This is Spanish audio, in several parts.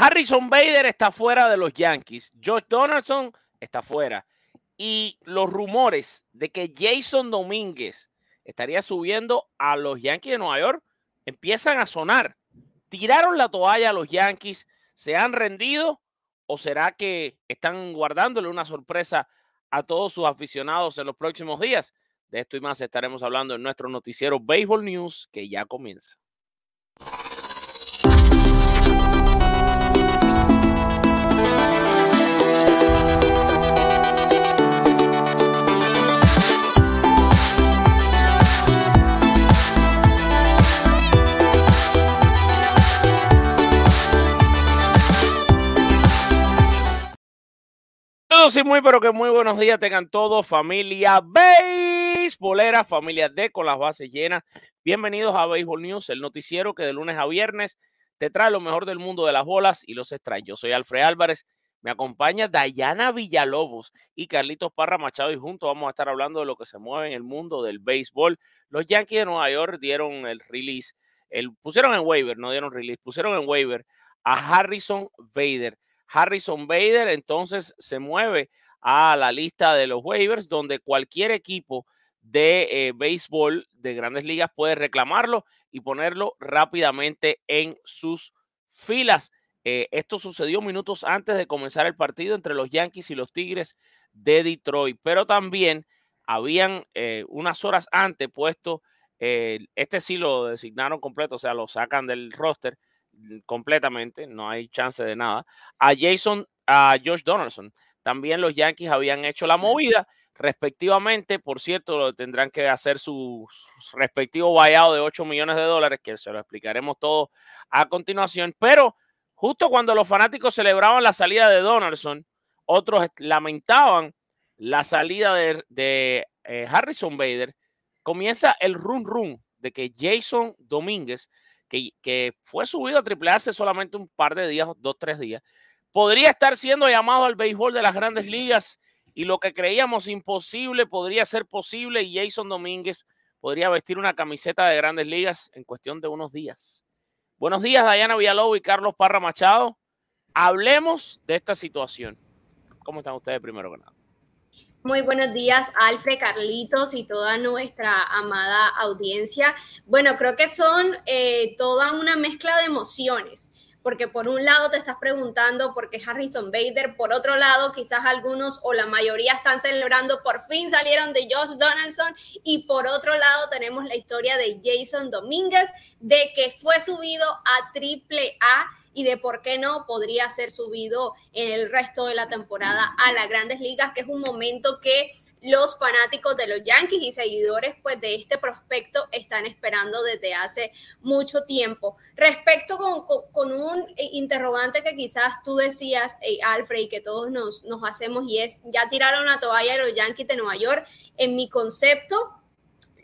Harrison Bader está fuera de los Yankees. Josh Donaldson está fuera. Y los rumores de que Jason Domínguez estaría subiendo a los Yankees de Nueva York empiezan a sonar. ¿Tiraron la toalla a los Yankees? ¿Se han rendido? ¿O será que están guardándole una sorpresa a todos sus aficionados en los próximos días? De esto y más estaremos hablando en nuestro noticiero Baseball News que ya comienza. Sí, muy, pero que muy buenos días tengan todos, familia beisbolera, familia D con las bases llenas. Bienvenidos a Baseball News, el noticiero que de lunes a viernes te trae lo mejor del mundo de las bolas y los extrae. Yo soy Alfred Álvarez, me acompaña Dayana Villalobos y Carlitos Parra Machado y juntos vamos a estar hablando de lo que se mueve en el mundo del béisbol. Los Yankees de Nueva York dieron el release, el, pusieron en waiver, no dieron release, pusieron en waiver a Harrison Bader Harrison Bader entonces se mueve a la lista de los waivers, donde cualquier equipo de eh, béisbol de grandes ligas puede reclamarlo y ponerlo rápidamente en sus filas. Eh, esto sucedió minutos antes de comenzar el partido entre los Yankees y los Tigres de Detroit, pero también habían eh, unas horas antes puesto, este sí lo designaron completo, o sea, lo sacan del roster, completamente, no hay chance de nada. A Jason, a Josh Donaldson. También los Yankees habían hecho la movida, respectivamente. Por cierto, tendrán que hacer su respectivo buyout de 8 millones de dólares, que se lo explicaremos todo a continuación. Pero justo cuando los fanáticos celebraban la salida de Donaldson, otros lamentaban la salida de, eh, Harrison Bader, comienza el run run de que Jason Domínguez que, fue subido a Triple hace solamente un par de días, dos, tres días, podría estar siendo llamado al béisbol de las grandes ligas y lo que creíamos imposible podría ser posible y Jason Domínguez podría vestir una camiseta de grandes ligas en cuestión de unos días. Buenos días, Dayana Villalobos y Carlos Parra Machado. Hablemos de esta situación. ¿Cómo están ustedes primero que nada? Muy buenos días, Alfred, Carlitos y toda nuestra amada audiencia. Bueno, creo que son eh, toda una mezcla de emociones, porque por un lado te estás preguntando por qué Harrison Bader, por otro lado quizás algunos o la mayoría están celebrando por fin salieron de Josh Donaldson y por otro lado tenemos la historia de Jason Domínguez de que fue subido a Triple A y de por qué no podría ser subido en el resto de la temporada a las grandes ligas, que es un momento que los fanáticos de los Yankees y seguidores pues de este prospecto están esperando desde hace mucho tiempo. Respecto con, un interrogante que quizás tú decías, eh, Alfred, y que todos nos, nos hacemos, y es, ya tiraron la toalla de los Yankees de Nueva York. En mi concepto,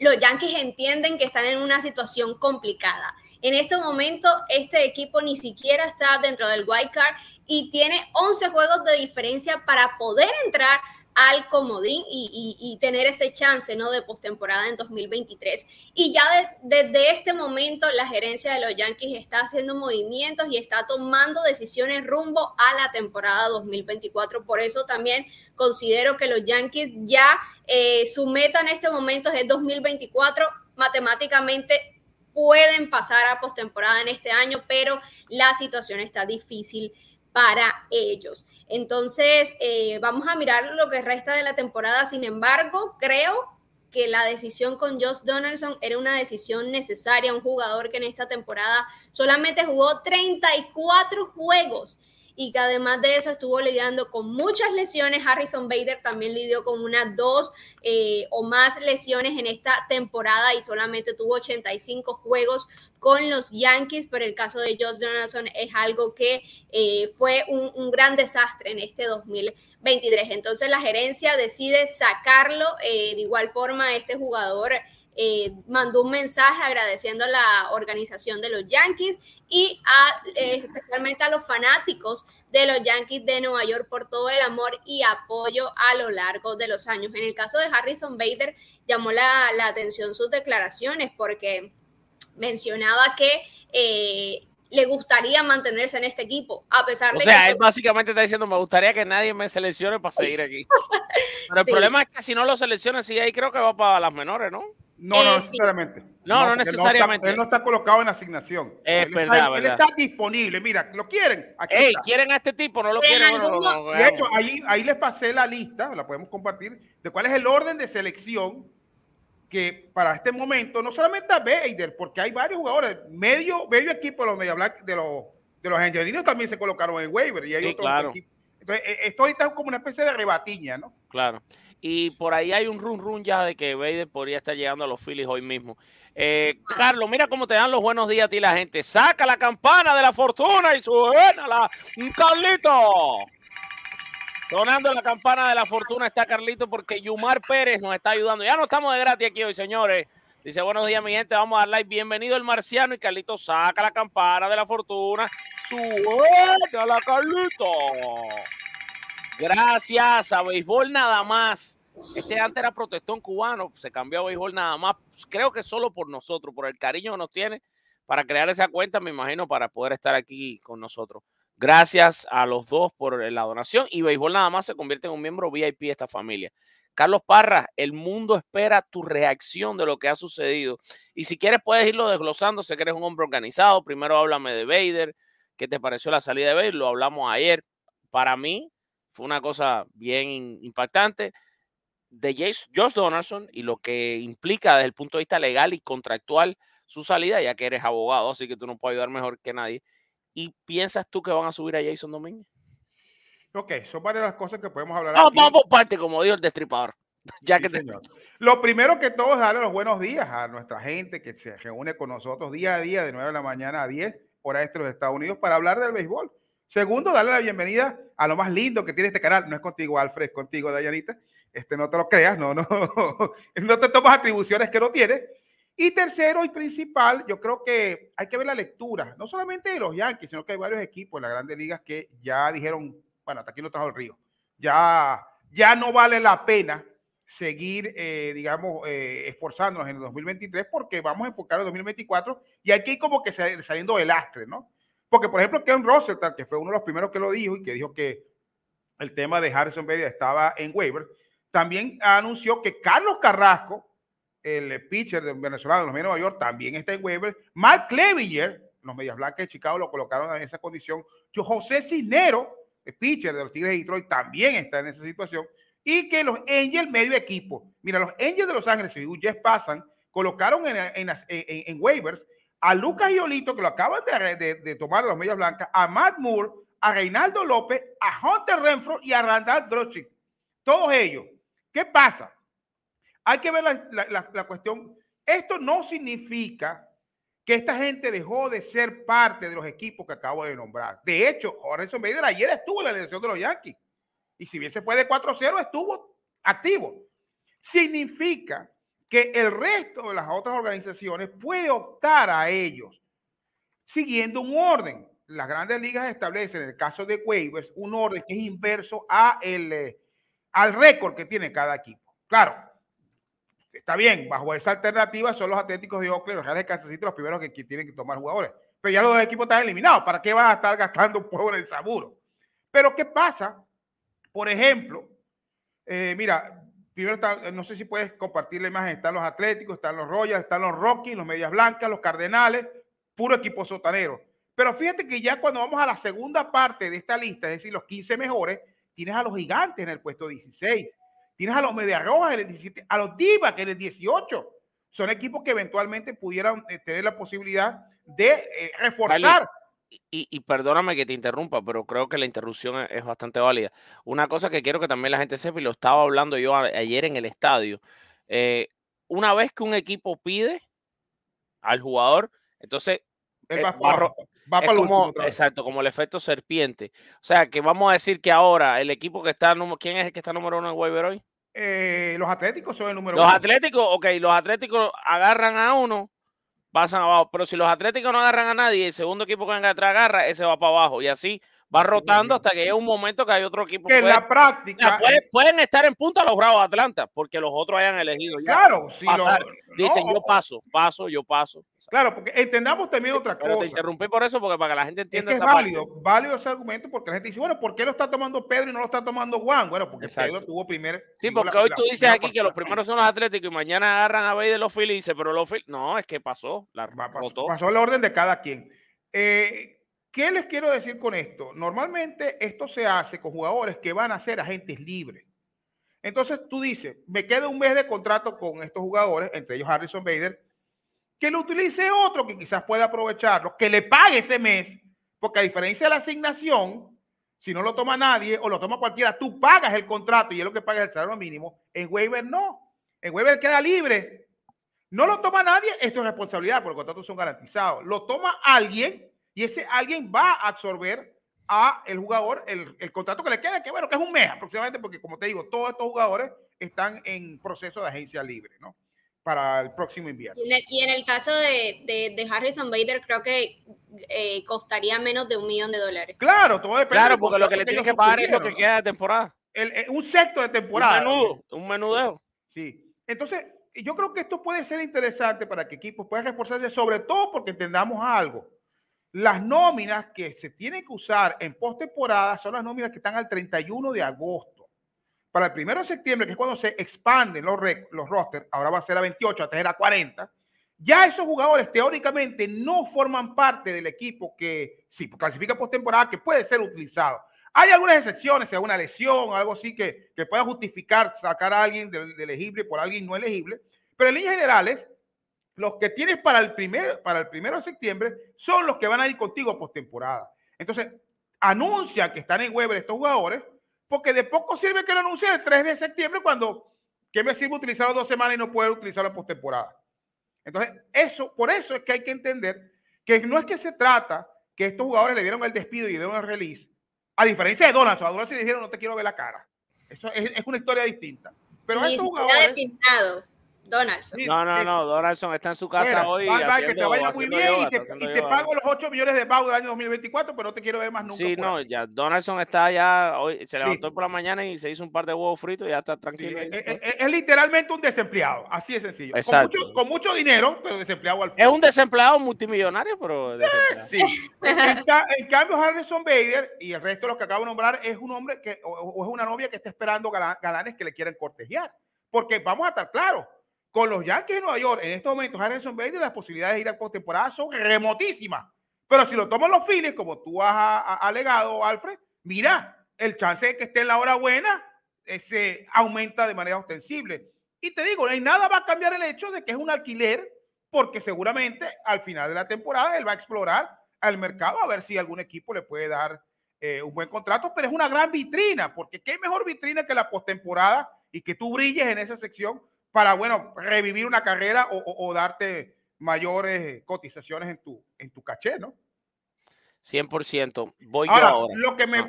los Yankees entienden que están en una situación complicada. En este momento, este equipo ni siquiera está dentro del wild card y tiene 11 juegos de diferencia para poder entrar al comodín y, tener ese chance ¿no? de postemporada en 2023. Y ya desde este momento la gerencia de los Yankees está haciendo movimientos y está tomando decisiones rumbo a la temporada 2024. Por eso también considero que los Yankees ya eh, su meta en este momento es 2024. Matemáticamente pueden pasar a postemporada en este año, pero la situación está difícil para ellos. Entonces, eh, vamos a mirar lo que resta de la temporada. Sin embargo, creo que la decisión con Josh Donaldson era una decisión necesaria, un jugador que en esta temporada solamente jugó 34 juegos y que además de eso estuvo lidiando con muchas lesiones. Harrison Bader también lidió con unas dos eh, o más lesiones en esta temporada y solamente tuvo 85 juegos con los Yankees, pero el caso de Josh Donaldson es algo que eh, fue un, gran desastre en este 2023. Entonces la gerencia decide sacarlo. Eh, de igual forma, este jugador mandó un mensaje agradeciendo a la organización de los Yankees y a, especialmente a los fanáticos de los Yankees de Nueva York por todo el amor y apoyo a lo largo de los años. En el caso de Harrison Bader, llamó la, la atención sus declaraciones porque mencionaba que eh, le gustaría mantenerse en este equipo, a pesar de que... O sea, él básicamente está diciendo, me gustaría que nadie me seleccione para seguir aquí. Pero el problema es que si no lo selecciona, sí, ahí creo que va para las menores, ¿no? No, no eh, necesariamente. No, no, necesariamente. Él no, está, colocado en asignación. Es él, verdad, está, verdad. él está disponible. Mira, ¿lo quieren? Aquí Ey, ¿quieren a este tipo? ¿No lo quieren? de hecho, ahí, ahí les pasé la lista, la podemos compartir, de cuál es el orden de selección que para este momento, no solamente a Bader, porque hay varios jugadores, medio, medio equipo de los Media Black, de los, de los angelinos también se colocaron en waiver y hay otros claro. equipos. Entonces, e, esto ahorita es como una especie de rebatiña, ¿no? Claro. Y por ahí hay un run run ya de que Bader podría estar llegando a los Phillies hoy mismo. Eh, Carlos, mira cómo te dan los buenos días a ti la gente. Saca la campana de la fortuna y suena la Carlito. Sonando la campana de la fortuna está Carlito porque Yumar Pérez nos está ayudando. Ya no estamos de gratis aquí hoy, señores. Dice, buenos días, mi gente. Vamos a dar like. Bienvenido el marciano. Y Carlito saca la campana de la fortuna. Suena la Carlito. Gracias a Béisbol Nada Más. Este antes era protestón cubano. Se cambió a Béisbol Nada Más. Creo que solo por nosotros, por el cariño que nos tiene para crear esa cuenta, me imagino, para poder estar aquí con nosotros. Gracias a los dos por la donación y Béisbol nada más se convierte en un miembro VIP de esta familia. Carlos Parra, el mundo espera tu reacción de lo que ha sucedido. Y si quieres puedes irlo desglosando, sé que eres un hombre organizado. Primero háblame de Vader, ¿qué te pareció la salida de Vader? Lo hablamos ayer. Para mí fue una cosa bien impactante de Josh Donaldson y lo que implica desde el punto de vista legal y contractual su salida, ya que eres abogado, así que tú no puedes ayudar mejor que nadie. ¿Y piensas tú que van a subir a Jason Domínguez? Ok, son varias las cosas que podemos hablar. Vamos, vamos por parte, como dijo el destripador. Ya que sí, Lo primero que todo es darle los buenos días a nuestra gente que se reúne con nosotros día a día de 9 de la mañana a 10 hora este de los Estados Unidos para hablar del béisbol. Segundo, darle la bienvenida a lo más lindo que tiene este canal. No es contigo, Alfred, es contigo, Dayanita. Este, no te lo creas, no, no. no te tomas atribuciones que no tienes. Y tercero y principal, yo creo que hay que ver la lectura, no solamente de los Yankees, sino que hay varios equipos en las grandes ligas que ya dijeron, bueno, hasta aquí no trajo el río, ya, ya no vale la pena seguir, eh, digamos, eh, esforzándonos en el 2023 porque vamos a enfocar el 2024 y hay que ir como que saliendo del lastre, ¿no? Porque, por ejemplo, Ken Russell, que fue uno de los primeros que lo dijo y que dijo que el tema de Harrison Bader estaba en waiver, también anunció que Carlos Carrasco, el pitcher de venezolano de los Medias de Nueva York también está en waiver. Mark Clevinger, los Medias Blancas de Chicago lo colocaron en esa condición. Yo, José Cisnero, el pitcher de los Tigres de Detroit, también está en esa situación. Y que los Angels, medio equipo. Mira, los Angels de Los Ángeles y Jets pasan, colocaron en, en, en, en, waivers a Lucas Iolito, que lo acaban de, de, tomar de los Medias Blancas, a Matt Moore, a Reinaldo López, a Hunter Renfro y a Randall Drochick. Todos ellos. ¿Qué pasa? Hay que ver la, cuestión. Esto no significa que esta gente dejó de ser parte de los equipos que acabo de nombrar. De hecho, Horacio Bader ayer estuvo en la elección de los Yankees. Y si bien se fue de 4-0, estuvo activo. Significa que el resto de las otras organizaciones puede optar a ellos siguiendo un orden. Las grandes ligas establecen, en el caso de waivers, un orden que es inverso a el, al récord que tiene cada equipo. Claro, está bien, bajo esa alternativa son los Atléticos de Oakland, los Reales de Kansas City los primeros que, tienen que tomar jugadores. Pero ya los dos equipos están eliminados. ¿Para qué van a estar gastando un pueblo en Saburo? Pero ¿qué pasa? Por ejemplo, eh, mira, primero está, no sé si puedes compartir la imagen, están los Atléticos, están los Royals, están los Rockies, los Medias Blancas, los Cardenales, puro equipo sotanero. Pero fíjate que ya cuando vamos a la segunda parte de esta lista, es decir, los 15 mejores, tienes a los gigantes en el puesto 16, tienes a los Medias Rojas en el 17, a los Divas en el 18. Son equipos que eventualmente pudieran eh, tener la posibilidad de eh, reforzar. Y, perdóname que te interrumpa, pero creo que la interrupción es, bastante válida. Una cosa que quiero que también la gente sepa, y lo estaba hablando yo ayer en el estadio, eh, una vez que un equipo pide al jugador, entonces va, para como, exacto, como el efecto serpiente. O sea, que vamos a decir que ahora el equipo que está, ¿quién es el que está número uno en waiver hoy? Eh, los Atléticos son el número los uno. Los Atléticos, ok, los Atléticos agarran a uno, pasan abajo. Pero si los Atléticos no agarran a nadie, el segundo equipo que venga atrás agarra, ese va para abajo. Y así va rotando hasta que llegue un momento que hay otro equipo que en la práctica pueden estar en punta los Bravos de Atlanta porque los otros hayan elegido claro si dicen yo paso paso yo paso. Claro porque entendamos también otra cosa te interrumpí por eso porque para que la gente entienda es, válido válido ese argumento porque la gente dice bueno ¿por qué lo está tomando Pedro y no lo está tomando Juan? bueno porque Pedro tuvo primer sí porque hoy tú dices aquí que los primeros son los Atléticos y mañana agarran a de los Phillies pero los Phillies no es que pasó la pasó, pasó el orden de cada quien. Eh, ¿Qué les quiero decir con esto? Normalmente esto se hace con jugadores que van a ser agentes libres. Entonces tú dices, me queda un mes de contrato con estos jugadores, entre ellos Harrison Bader, que lo utilice otro que quizás pueda aprovecharlo, que le pague ese mes, porque a diferencia de la asignación, si no lo toma nadie o lo toma cualquiera, tú pagas el contrato y es lo que paga el salario mínimo. En waiver no. En waiver queda libre. No lo toma nadie, esto es responsabilidad, porque los contratos son garantizados. Lo toma alguien y ese alguien va a absorber a el jugador el, el, contrato que le queda, que bueno, que es un mes aproximadamente, porque como te digo, todos estos jugadores están en proceso de agencia libre, ¿no? Para el próximo invierno. Y en el, caso de, de, Harrison Bader, creo que eh, costaría menos de un millón de dólares. Claro, todo depende. Claro, porque lo que le tienen que pagar es lo que queda de temporada. El, un sexto de temporada. Un menudo, un menudeo. Sí. Entonces, yo creo que esto puede ser interesante para que equipos puedan reforzarse, sobre todo porque entendamos algo las nóminas que se tienen que usar en postemporada son las nóminas que están al 31 de agosto. Para el 1 de septiembre, que es cuando se expanden los, los rosters, ahora va a ser a 28, antes era 40, ya esos jugadores teóricamente no forman parte del equipo que si clasifica postemporada, que puede ser utilizado. Hay algunas excepciones, hay una lesión algo así que, que pueda justificar sacar a alguien de, de elegible por alguien no elegible, pero en líneas generales, los que tienes para el, primer, para el primero de septiembre son los que van a ir contigo postemporada. Entonces, anuncian que están en Weber estos jugadores, porque de poco sirve que lo anuncien el 3 de septiembre cuando, ¿qué me sirve utilizarlo dos semanas y no puedo utilizarlo en postemporada? Entonces, eso, por eso es que hay que entender que no es que se trata que estos jugadores le dieron el despido y le dieron el release, a diferencia de Donaldson, a Donaldson le dijeron no te quiero ver la cara. Eso es, es una historia distinta. Pero estos jugadores, Donaldson. No, no, no, Donaldson está en su casa hoy. que te vaya muy bien y, te, pago los 8 millones de pago del año 2024, pero no te quiero ver más nunca. Sí, no, ya Donaldson está ya, hoy se levantó por la mañana y se hizo un par de huevos fritos y ya está tranquilo. es, literalmente un desempleado, así de sencillo. Con mucho, dinero, pero desempleado al final. Es un desempleado multimillonario, pero eh, sí. en, cambio, Harrison Bader y el resto de los que acabo de nombrar es un hombre que, o, es una novia que está esperando galanes que le quieren cortejar. Porque vamos a estar claros, con los Yankees de Nueva York, en estos momentos, Harrison Bader, las posibilidades de ir a postemporada son remotísimas. Pero si lo toman los Phillies, como tú has alegado, Alfred, mira, el chance de que esté en la hora buena se aumenta de manera ostensible. Y te digo, no nada va a cambiar el hecho de que es un alquiler, porque seguramente al final de la temporada él va a explorar al mercado a ver si algún equipo le puede dar eh, un buen contrato, pero es una gran vitrina, porque qué mejor vitrina que la postemporada y que tú brilles en esa sección para, bueno, revivir una carrera o, darte mayores cotizaciones en tu, en tu caché, ¿no? 100%. Voy yo ahora. Lo que me,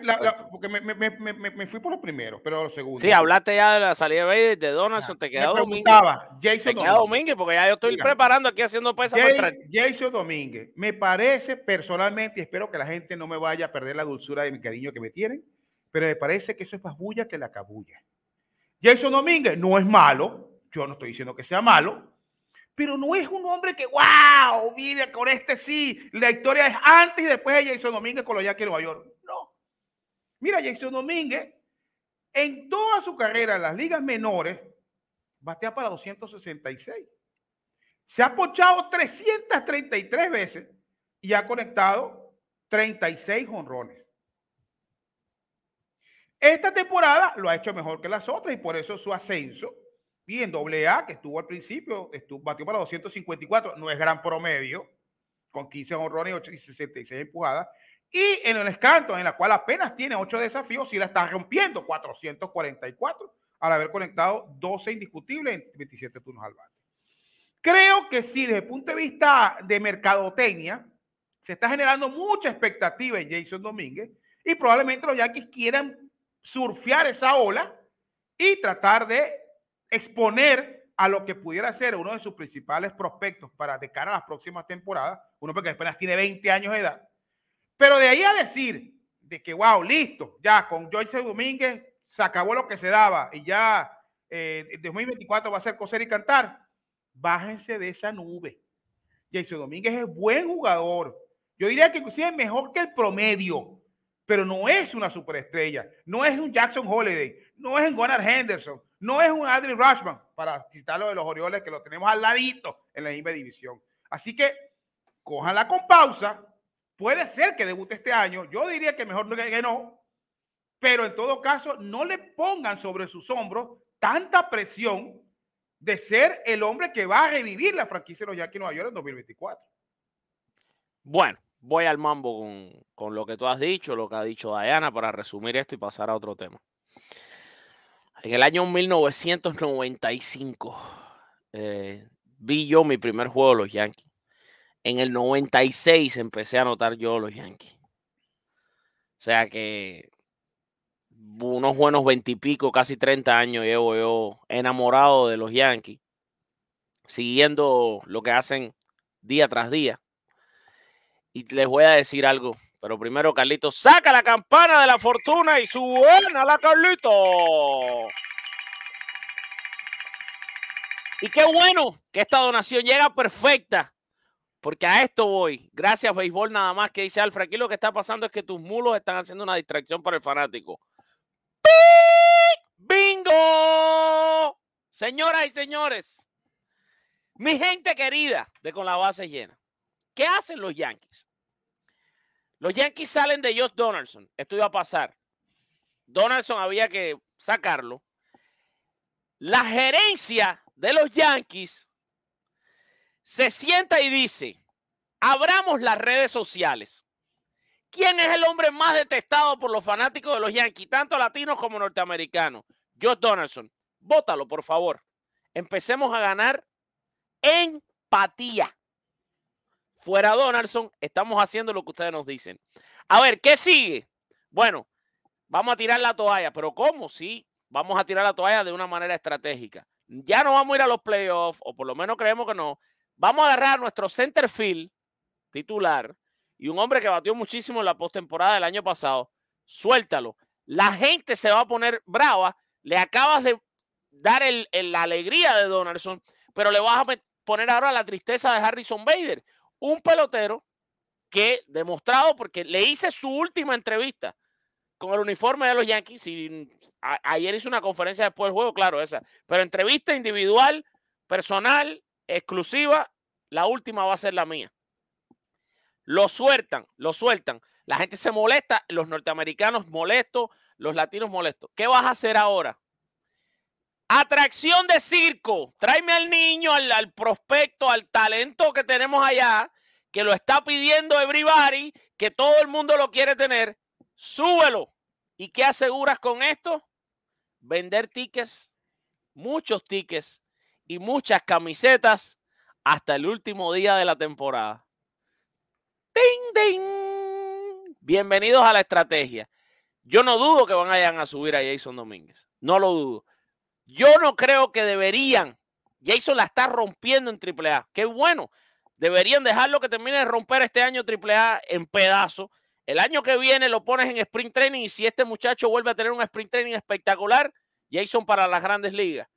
porque me, me, me, fui por lo primero, pero lo segundo. Sí, hablaste ya de la salida de, de Donaldson, te quedó Domínguez. Jason te queda Domínguez, porque ya yo estoy preparando aquí haciendo pesas. Jason Domínguez, me parece personalmente, y espero que la gente no me vaya a perder la dulzura de mi cariño que me tienen, pero me parece que eso es más bulla que la cabulla. Jason Domínguez no es malo, yo no estoy diciendo que sea malo, pero no es un hombre que, wow, mire, con este sí, la historia es antes y después de Jason Domínguez con los Yankees de Nueva York. No. Mira, Jason Domínguez, en toda su carrera en las ligas menores, batea para 266. Se ha pochado 333 veces y ha conectado 36 honrones. Esta temporada lo ha hecho mejor que las otras y por eso su ascenso. Y en AA, que estuvo al principio, estuvo, batió para 254, no es gran promedio, con 15 honrones y 66 empujadas. Y en el escanto, en la cual apenas tiene 8 desafíos, sí la está rompiendo, 444, al haber conectado 12 indiscutibles en 27 turnos al bate. Creo que sí, desde el punto de vista de mercadotecnia, se está generando mucha expectativa en Jason Domínguez y probablemente los Yankees quieran surfear esa ola y tratar de exponer a lo que pudiera ser uno de sus principales prospectos para de cara a las próximas temporadas, uno porque apenas tiene 20 años de edad. Pero de ahí a decir de que, wow, listo, ya con Joyce Domínguez se acabó lo que se daba y ya eh, 2024 va a ser coser y cantar, bájense de esa nube. Jason Domínguez es buen jugador. Yo diría que inclusive es mejor que el promedio, pero no es una superestrella. No es un Jackson Holiday, no es un Gunnar Henderson, no es un Adrian Rushman, para citarlo de los Orioles, que lo tenemos al ladito en la misma división. Así que cójanla con pausa. Puede ser que debute este año. Yo diría que mejor que no. Pero en todo caso, no le pongan sobre sus hombros tanta presión de ser el hombre que va a revivir la franquicia de los Yankees Nueva York en 2024. Bueno, voy al mambo con, con, lo que tú has dicho, lo que ha dicho Diana, para resumir esto y pasar a otro tema. En el año 1995 eh, vi yo mi primer juego de los Yankees. En el 96 empecé a anotar yo los Yankees. O sea que unos buenos veintipico, casi 30 años llevo yo enamorado de los Yankees, siguiendo lo que hacen día tras día. Y les voy a decir algo, pero primero, Carlito, saca la campana de la fortuna y suena la Carlito. Y qué bueno que esta donación llega perfecta, porque a esto voy. Gracias, béisbol, nada más que dice Alfred. Aquí lo que está pasando es que tus mulos están haciendo una distracción para el fanático. ¡Bingo! Señoras y señores, mi gente querida de con la base llena, ¿qué hacen los Yankees? Los Yankees salen de Josh Donaldson. Esto iba a pasar. Donaldson había que sacarlo. La gerencia de los Yankees se sienta y dice, abramos las redes sociales. ¿Quién es el hombre más detestado por los fanáticos de los Yankees, tanto latinos como norteamericanos? Josh Donaldson. Bótalo, por favor. Empecemos a ganar empatía. Fuera Donaldson, estamos haciendo lo que ustedes nos dicen. A ver, ¿qué sigue? Bueno, vamos a tirar la toalla, pero ¿cómo? Sí, vamos a tirar la toalla de una manera estratégica. Ya no vamos a ir a los playoffs, o por lo menos creemos que no. Vamos a agarrar nuestro center field titular y un hombre que batió muchísimo en la postemporada del año pasado, suéltalo. La gente se va a poner brava. Le acabas de dar el, la alegría de Donaldson, pero le vas a poner ahora la tristeza de Harrison Bader, un pelotero que demostrado porque le hice su última entrevista con el uniforme de los Yankees y ayer hizo una conferencia después del juego, claro, esa, pero entrevista individual, personal, exclusiva, la última va a ser la mía. Lo sueltan, lo sueltan. La gente se molesta, los norteamericanos molestos, los latinos molestos. ¿Qué vas a hacer ahora? Atracción de circo. Tráeme al niño, al, prospecto, al talento que tenemos allá, que lo está pidiendo everybody, que todo el mundo lo quiere tener. Súbelo. ¿Y qué aseguras con esto? Vender tickets, muchos tickets y muchas camisetas hasta el último día de la temporada. ¡Ding, ding! Bienvenidos a la estrategia. Yo no dudo que van a, a subir a Jason Domínguez. No lo dudo. Yo no creo que deberían. Jason la está rompiendo en AAA. Qué bueno. Deberían dejarlo que termine de romper este año AAA en pedazos. El año que viene lo pones en sprint training y si este muchacho vuelve a tener un sprint training espectacular, Jason para las grandes ligas.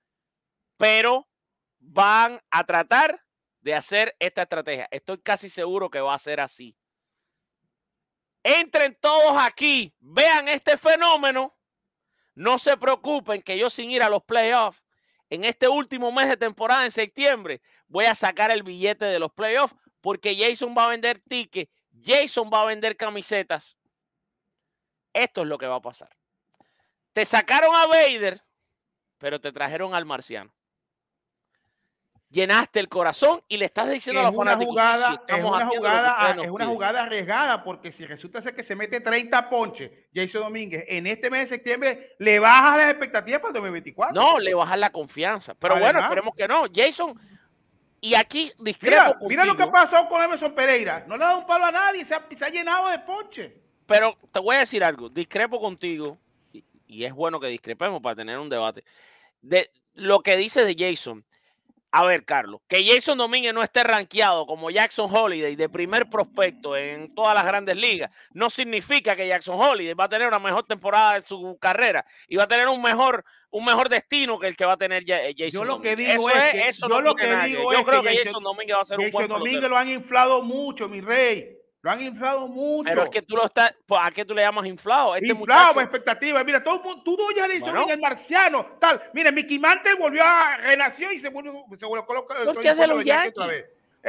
Pero van a tratar de hacer esta estrategia. Estoy casi seguro que va a ser así. Entren todos aquí, vean este fenómeno. No se preocupen que yo sin ir a los playoffs en este último mes de temporada en septiembre voy a sacar el billete de los playoffs porque Jason va a vender tickets, Jason va a vender camisetas. Esto es lo que va a pasar. Te sacaron a Vader, pero te trajeron al marciano llenaste el corazón y le estás diciendo a los fanáticos jugada, es una jugada, es una jugada arriesgada porque si resulta ser que se mete 30 ponches Jason Domínguez en este mes de septiembre le bajas las expectativas para el 2024 no le bajas la confianza. Pero bueno esperemos que no. Jason y aquí discrepo mira, mira lo que pasó con Emerson Pereira. No le ha dado un palo a nadie se ha, se ha llenado de ponches. Pero te voy a decir algo discrepo contigo y, y es bueno que discrepemos para tener un debate. De lo que dice de Jason a ver, Carlos, que Jason Domínguez no esté rankeado como Jackson Holiday de primer prospecto en todas las grandes ligas, no significa que Jackson Holiday va a tener una mejor temporada en su carrera y va a tener un mejor, un mejor destino que el que va a tener eh, Jason Yo lo que digo es, que, eso yo lo que digo yo creo que Jason, Domínguez va a ser un buen Domínguez lo han inflado mucho, mi rey. Lo han inflado mucho. Pero es que tú lo estás. Pues, ¿A qué tú le llamas inflado? Este inflado, muchacho... expectativa. Mira, todo tú ya le bueno. el marciano, tal. Mira, Mickey Mantle volvió a renació y se volvió, se volvió a colocar. Porque es de los Yankees.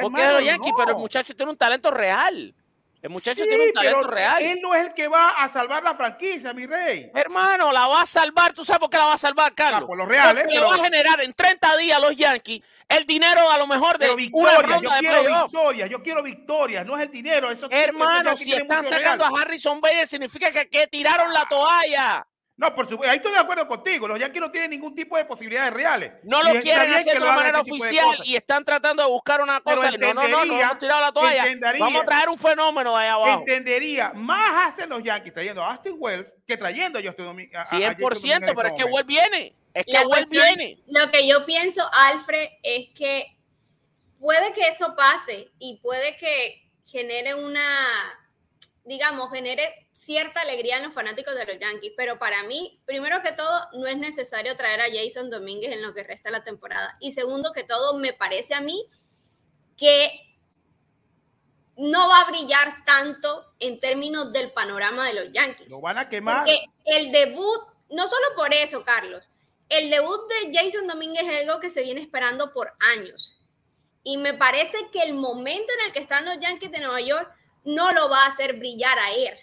Porque es de los Yankees, pero el muchacho tiene un talento real. El muchacho tiene un talento real. Él no es el que va a salvar la franquicia, mi rey. Hermano, la va a salvar. ¿Tú sabes por qué la va a salvar, Carlos? Ah, por los reales. Porque pero... va a generar en 30 días los Yankees el dinero a lo mejor de victoria, una ronda yo de quiero victoria, yo quiero victoria, no es el dinero. Eso Hermano, si están sacando real. a Harrison Bader significa que, que tiraron la toalla. No, por supuesto, ahí estoy de acuerdo contigo. Los Yankees no tienen ningún tipo de posibilidades reales. No lo quieren hacer de una manera este oficial y están tratando de buscar una cosa. No, no, no, no hemos tirado la toalla. Vamos a traer un fenómeno de ahí abajo. Entendería, más hacen los Yankees trayendo a Austin Wells que trayendo a Justin Dominguez. 100%, pero es que Wells viene. Es que Wells viene. Lo que yo pienso, Alfred, es que puede que eso pase y puede que genere una digamos, genere cierta alegría en los fanáticos de los Yankees, pero para mí, primero que todo, no es necesario traer a Jason Domínguez en lo que resta de la temporada. Y segundo que todo, me parece a mí que no va a brillar tanto en términos del panorama de los Yankees. Lo van a quemar. Porque el debut, no solo por eso, Carlos, el debut de Jason Domínguez es algo que se viene esperando por años. Y me parece que el momento en el que están los Yankees de Nueva York no lo va a hacer brillar a él,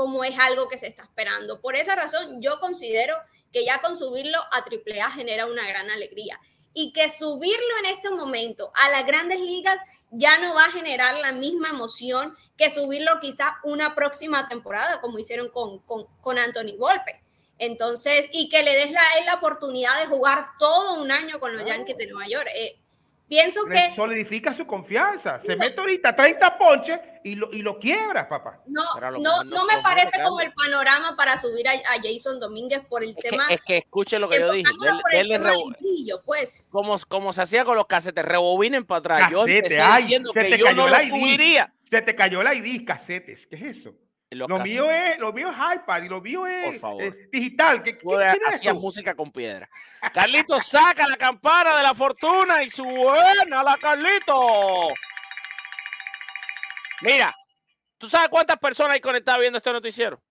como es algo que se está esperando. Por esa razón, yo considero que ya con subirlo a AAA genera una gran alegría y que subirlo en este momento a las grandes ligas ya no va a generar la misma emoción que subirlo quizá una próxima temporada, como hicieron con, con, con Anthony Volpe. Entonces, y que le des la, la oportunidad de jugar todo un año con los Yankees de Nueva York. Eh, Pienso que. Solidifica su confianza. Se mete ahorita 30 ponches y lo, y lo quiebra, papá. No, no, no me parece como el panorama para subir a, a Jason Domínguez por el tema. es que escuche lo que yo dije. Él, brillo, pues. como, como se hacía con los casetes, rebobinen para atrás. Casete, yo empecé ay, diciendo que yo no lo subiría. Se te cayó la ID, casetes. ¿Qué es eso? Lo mío, es, lo mío es iPad y lo mío es, es digital. ¿Qué, hacías música con piedra. Carlito saca la campana de la fortuna y su buena la Carlito. Mira, ¿tú sabes cuántas personas hay conectadas viendo este noticiero?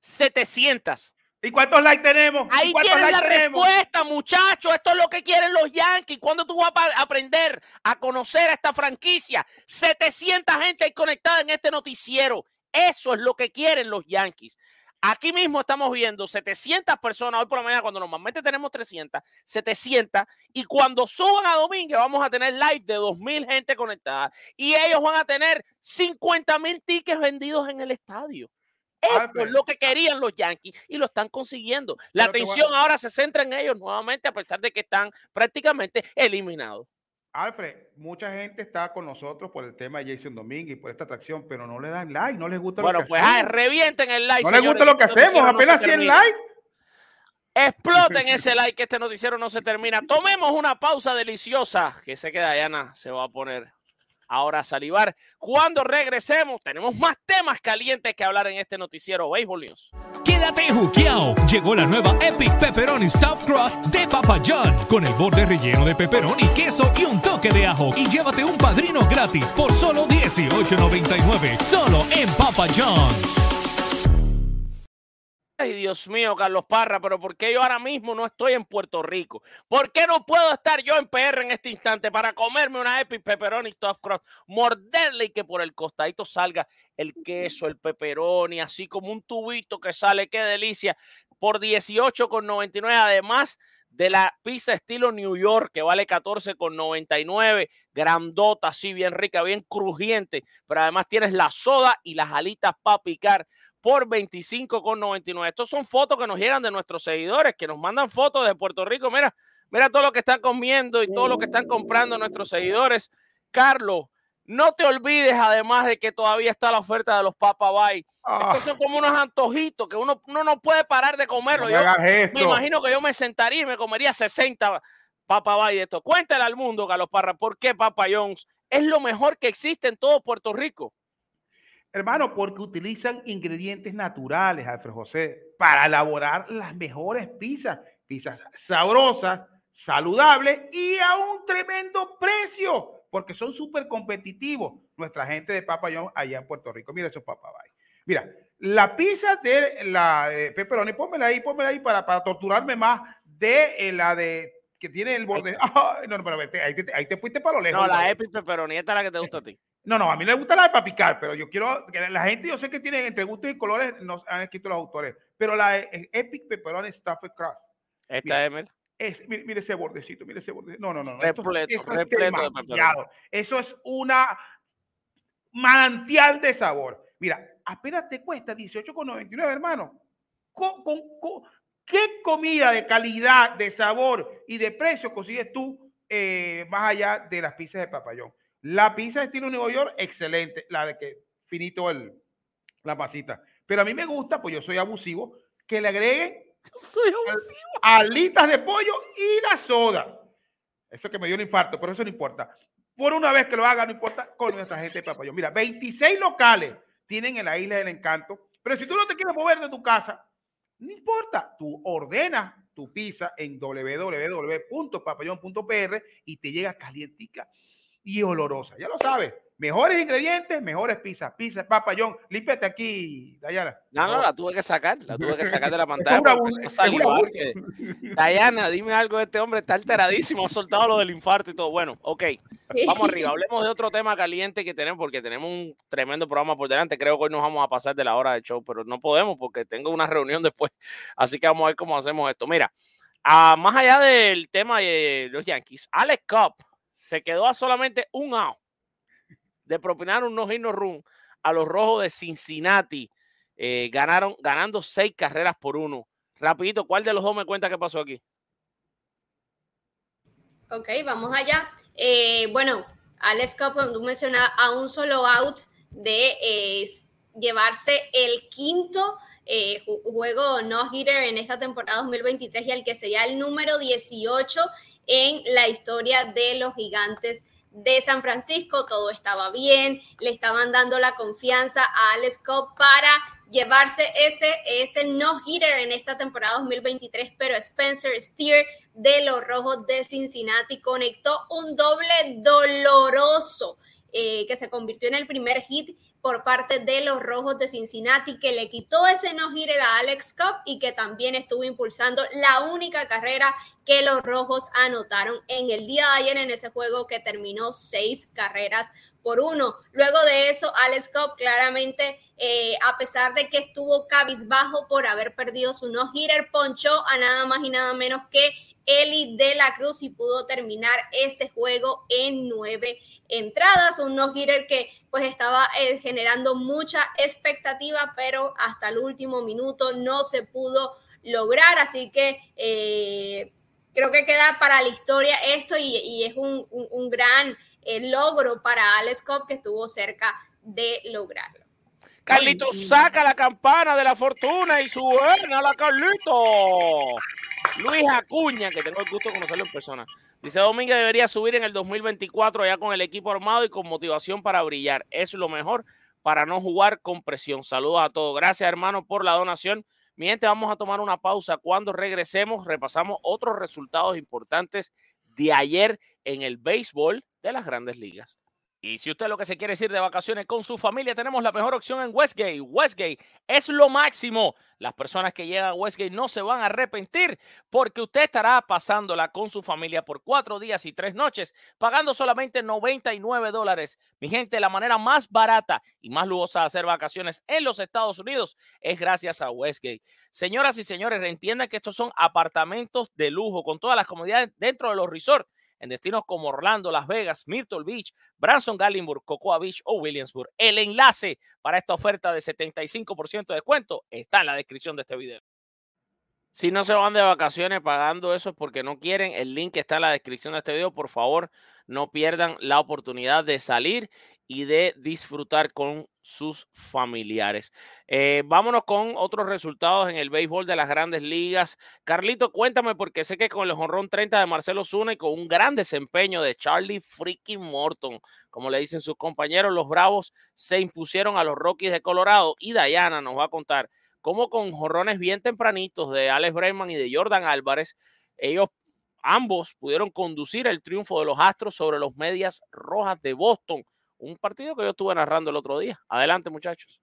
700. ¿Y cuántos likes tenemos? Ahí tienes la respuesta, muchachos. Esto es lo que quieren los Yankees. ¿Cuándo tú vas a aprender a conocer a esta franquicia? 700 gente hay conectada en este noticiero. Eso es lo que quieren los Yankees. Aquí mismo estamos viendo 700 personas hoy por la mañana, cuando normalmente tenemos 300, 700. Y cuando suban a domingo, vamos a tener live de 2.000 gente conectada. Y ellos van a tener 50 mil tickets vendidos en el estadio. Esto es lo que querían los Yankees y lo están consiguiendo. La atención ahora se centra en ellos nuevamente, a pesar de que están prácticamente eliminados. Alfred, mucha gente está con nosotros por el tema de Jason Domínguez y por esta atracción, pero no le dan like, no les gusta bueno, lo que pues, hacemos. Bueno, pues revienten el like. No les gusta lo que hacemos, apenas 100 likes. Exploten ese like, que este noticiero no se termina. Tomemos una pausa deliciosa, que sé que Dayana se va a poner ahora salivar. Cuando regresemos, tenemos más temas calientes que hablar en este noticiero Béisbol News. Quédate juqueado. Llegó la nueva Epic Pepperoni Stuffed Crust de Papa John's con el borde relleno de pepperoni, queso y un toque de ajo. Y llévate un padrino gratis por solo $18.99. Solo en Papa John's. Ay, Dios mío, Carlos Parra, pero ¿por qué yo ahora mismo no estoy en Puerto Rico? ¿Por qué no puedo estar yo en PR en este instante para comerme una Epic Pepperoni Stuffed Crust, morderle y que por el costadito salga el queso, el pepperoni, así como un tubito que sale, qué delicia, por 18,99 además de la pizza estilo New York que vale 14,99, grandota, así bien rica, bien crujiente, pero además tienes la soda y las alitas para picar por 25,99. Estos son fotos que nos llegan de nuestros seguidores, que nos mandan fotos de Puerto Rico. Mira, mira todo lo que están comiendo y todo lo que están comprando nuestros seguidores. Carlos, no te olvides además de que todavía está la oferta de los Papa Bay. Estos son como unos antojitos que uno, no puede parar de comerlo. yo me imagino que yo me sentaría y me comería 60 Papa Bay. Esto. Cuéntale al mundo, Carlos Parra, por qué Papa Jones es lo mejor que existe en todo Puerto Rico. Hermano, porque utilizan ingredientes naturales, Alfredo José, para elaborar las mejores pizzas. Pizzas sabrosas, saludables y a un tremendo precio, porque son súper competitivos. Nuestra gente de Papa allá en Puerto Rico. Mira esos Papa Mira, la pizza de la de pepperoni, pónmela ahí, pónmela ahí para, para torturarme más de eh, la de que tiene el borde. no, no, pero ahí te, ahí te fuiste para lo lejos. No, la Epic Pepperoni, esta es la que te gusta a ti. No, no, a mí me gusta la de para picar, pero yo quiero que la gente, yo sé que tiene entre gustos y colores, nos han escrito los autores, pero la Epic Pepperoni Stuffed Crust. Esta es, es mire, ese bordecito, mire ese bordecito. No, no, no. Repleto, repleto de Eso es una manantial de sabor. Mira, apenas te cuesta 18,99, hermano. con, ¿Qué comida de calidad, de sabor y de precio consigues tú eh, más allá de las pizzas de papayón? La pizza de estilo Nueva York, excelente. La de que finito el, la pasita. Pero a mí me gusta, pues yo soy abusivo, que le agreguen soy abusivo. alitas de pollo y la soda. Eso que me dio un infarto, pero eso no importa. Por una vez que lo haga, no importa con nuestra gente de papayón. Mira, 26 locales tienen en la isla del encanto. Pero si tú no te quieres mover de tu casa, no importa, tú ordenas tu pizza en www.papayón.pr y te llega calientica y olorosa. Ya lo sabes. Mejores ingredientes, mejores pizzas. Pizza, papayón. Límpiate aquí, Dayana. No, no, la tuve que sacar. La tuve que sacar de la pantalla. Dayana, dime algo de este hombre. Está alteradísimo. Ha soltado lo del infarto y todo. Bueno, ok. Vamos arriba. Hablemos de otro tema caliente que tenemos porque tenemos un tremendo programa por delante. Creo que hoy nos vamos a pasar de la hora de show, pero no podemos porque tengo una reunión después. Así que vamos a ver cómo hacemos esto. Mira, a, más allá del tema de los Yankees, Alex Cobb se quedó a solamente un out de propinar un no run a los rojos de Cincinnati. Eh, ganaron, ganando seis carreras por uno. Rapidito, ¿cuál de los dos me cuenta qué pasó aquí? Ok, vamos allá. Eh, bueno, Alex Cobb, tú mencionas a un solo out de eh, llevarse el quinto juego no-hitter en esta temporada 2023 y el que sería el número 18 en la historia de los gigantes de San Francisco, todo estaba bien, le estaban dando la confianza a Alex Cobb para llevarse ese, ese no-hitter en esta temporada 2023, pero Spencer Steer de los Rojos de Cincinnati conectó un doble doloroso eh, que se convirtió en el primer hit por parte de los Rojos de Cincinnati, que le quitó ese no-hitter a Alex Cobb y que también estuvo impulsando la única carrera que los Rojos anotaron en el día de ayer en ese juego que terminó seis carreras por uno. Luego de eso, Alex Cobb claramente, eh, a pesar de que estuvo cabizbajo por haber perdido su no-hitter, ponchó a nada más y nada menos que Eli de la Cruz y pudo terminar ese juego en nueve entradas, un no-hitter que pues estaba eh, generando mucha expectativa, pero hasta el último minuto no se pudo lograr, así que eh, creo que queda para la historia esto y, es un, gran eh, logro para Alex Cobb que estuvo cerca de lograrlo. Carlito saca la campana de la fortuna y suena la Carlito. Luis Acuña, que tengo el gusto de conocerlo en persona. Dice Domínguez debería subir en el 2024 ya con el equipo armado y con motivación para brillar. Es lo mejor para no jugar con presión. Saludos a todos. Gracias, hermano, por la donación. Mientras vamos a tomar una pausa. Cuando regresemos, repasamos otros resultados importantes de ayer en el béisbol de las grandes ligas. Y si usted lo que se quiere es ir de vacaciones con su familia, tenemos la mejor opción en Westgate. Westgate es lo máximo. Las personas que llegan a Westgate no se van a arrepentir porque usted estará pasándola con su familia por cuatro días y tres noches, pagando solamente 99 dólares. Mi gente, la manera más barata y más lujosa de hacer vacaciones en los Estados Unidos es gracias a Westgate. Señoras y señores, entiendan que estos son apartamentos de lujo con todas las comodidades dentro de los resorts en destinos como Orlando, Las Vegas, Myrtle Beach, Branson, Gallenburg, Cocoa Beach o Williamsburg. El enlace para esta oferta de 75% de descuento está en la descripción de este video. Si no se van de vacaciones pagando eso es porque no quieren, el link está en la descripción de este video. Por favor, no pierdan la oportunidad de salir y de disfrutar con sus familiares. Eh, vámonos con otros resultados en el béisbol de las grandes ligas. Carlito, cuéntame, porque sé que con el jonrón 30 de Marcelo Zuna y con un gran desempeño de Charlie Freaking Morton, como le dicen sus compañeros, los Bravos se impusieron a los Rockies de Colorado y Diana nos va a contar cómo con jorrones bien tempranitos de Alex Bregman y de Jordan Álvarez, ellos ambos pudieron conducir el triunfo de los Astros sobre los Medias Rojas de Boston un partido que yo estuve narrando el otro día. Adelante, muchachos.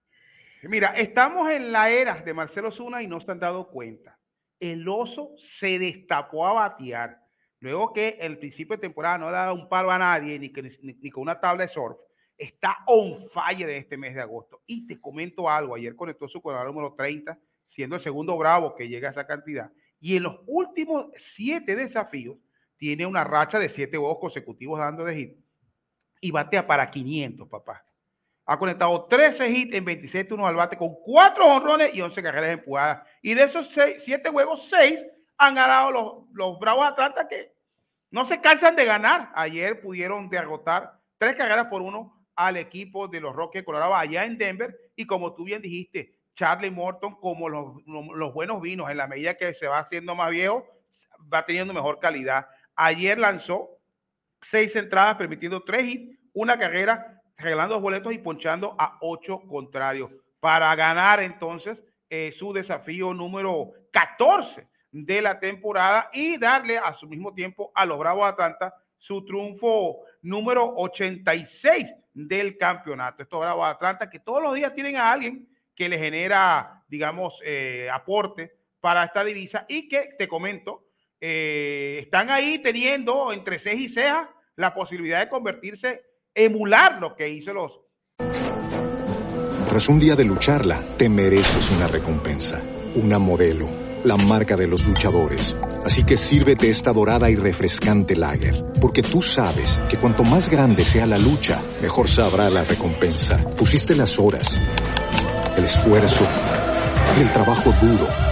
Mira, estamos en la era de Marcelo Zuna y no se han dado cuenta. El oso se destapó a batear. Luego que el principio de temporada no ha dado un palo a nadie, ni, con una tabla de surf, está on fire de este mes de agosto. Y te comento algo, ayer conectó su cuadro número 30, siendo el segundo bravo que llega a esa cantidad. Y en los últimos siete desafíos, tiene una racha de siete juegos consecutivos dando de hit y batea para 500, papá. Ha conectado 13 hits en 27 turnos al bate con 4 honrones y 11 carreras empujadas. Y de esos 7 juegos, 6 han ganado los, los Bravos Atlanta que no se cansan de ganar. Ayer pudieron derrotar 3 carreras por 1 al equipo de los Rockies de Colorado allá en Denver. Y como tú bien dijiste, Charlie Morton, como los, los buenos vinos, en la medida que se va haciendo más viejo, va teniendo mejor calidad. Ayer lanzó seis entradas, permitiendo tres hits, una carrera, regalando boletos y ponchando a ocho contrarios para ganar entonces eh, su desafío número 14 de la temporada y darle a su mismo tiempo a los Bravos Atlanta su triunfo número 86 del campeonato. Estos Bravos Atlanta que todos los días tienen a alguien que le genera, digamos, eh, aporte para esta divisa y que, te comento, eh, están ahí teniendo entre ceja y ceja la posibilidad de convertirse, emular lo que hizo los. Tras un día de lucharla, te mereces una recompensa, una modelo, la marca de los luchadores. Así que sírvete esta dorada y refrescante lager, porque tú sabes que cuanto más grande sea la lucha, mejor sabrá la recompensa. Pusiste las horas, el esfuerzo, el trabajo duro.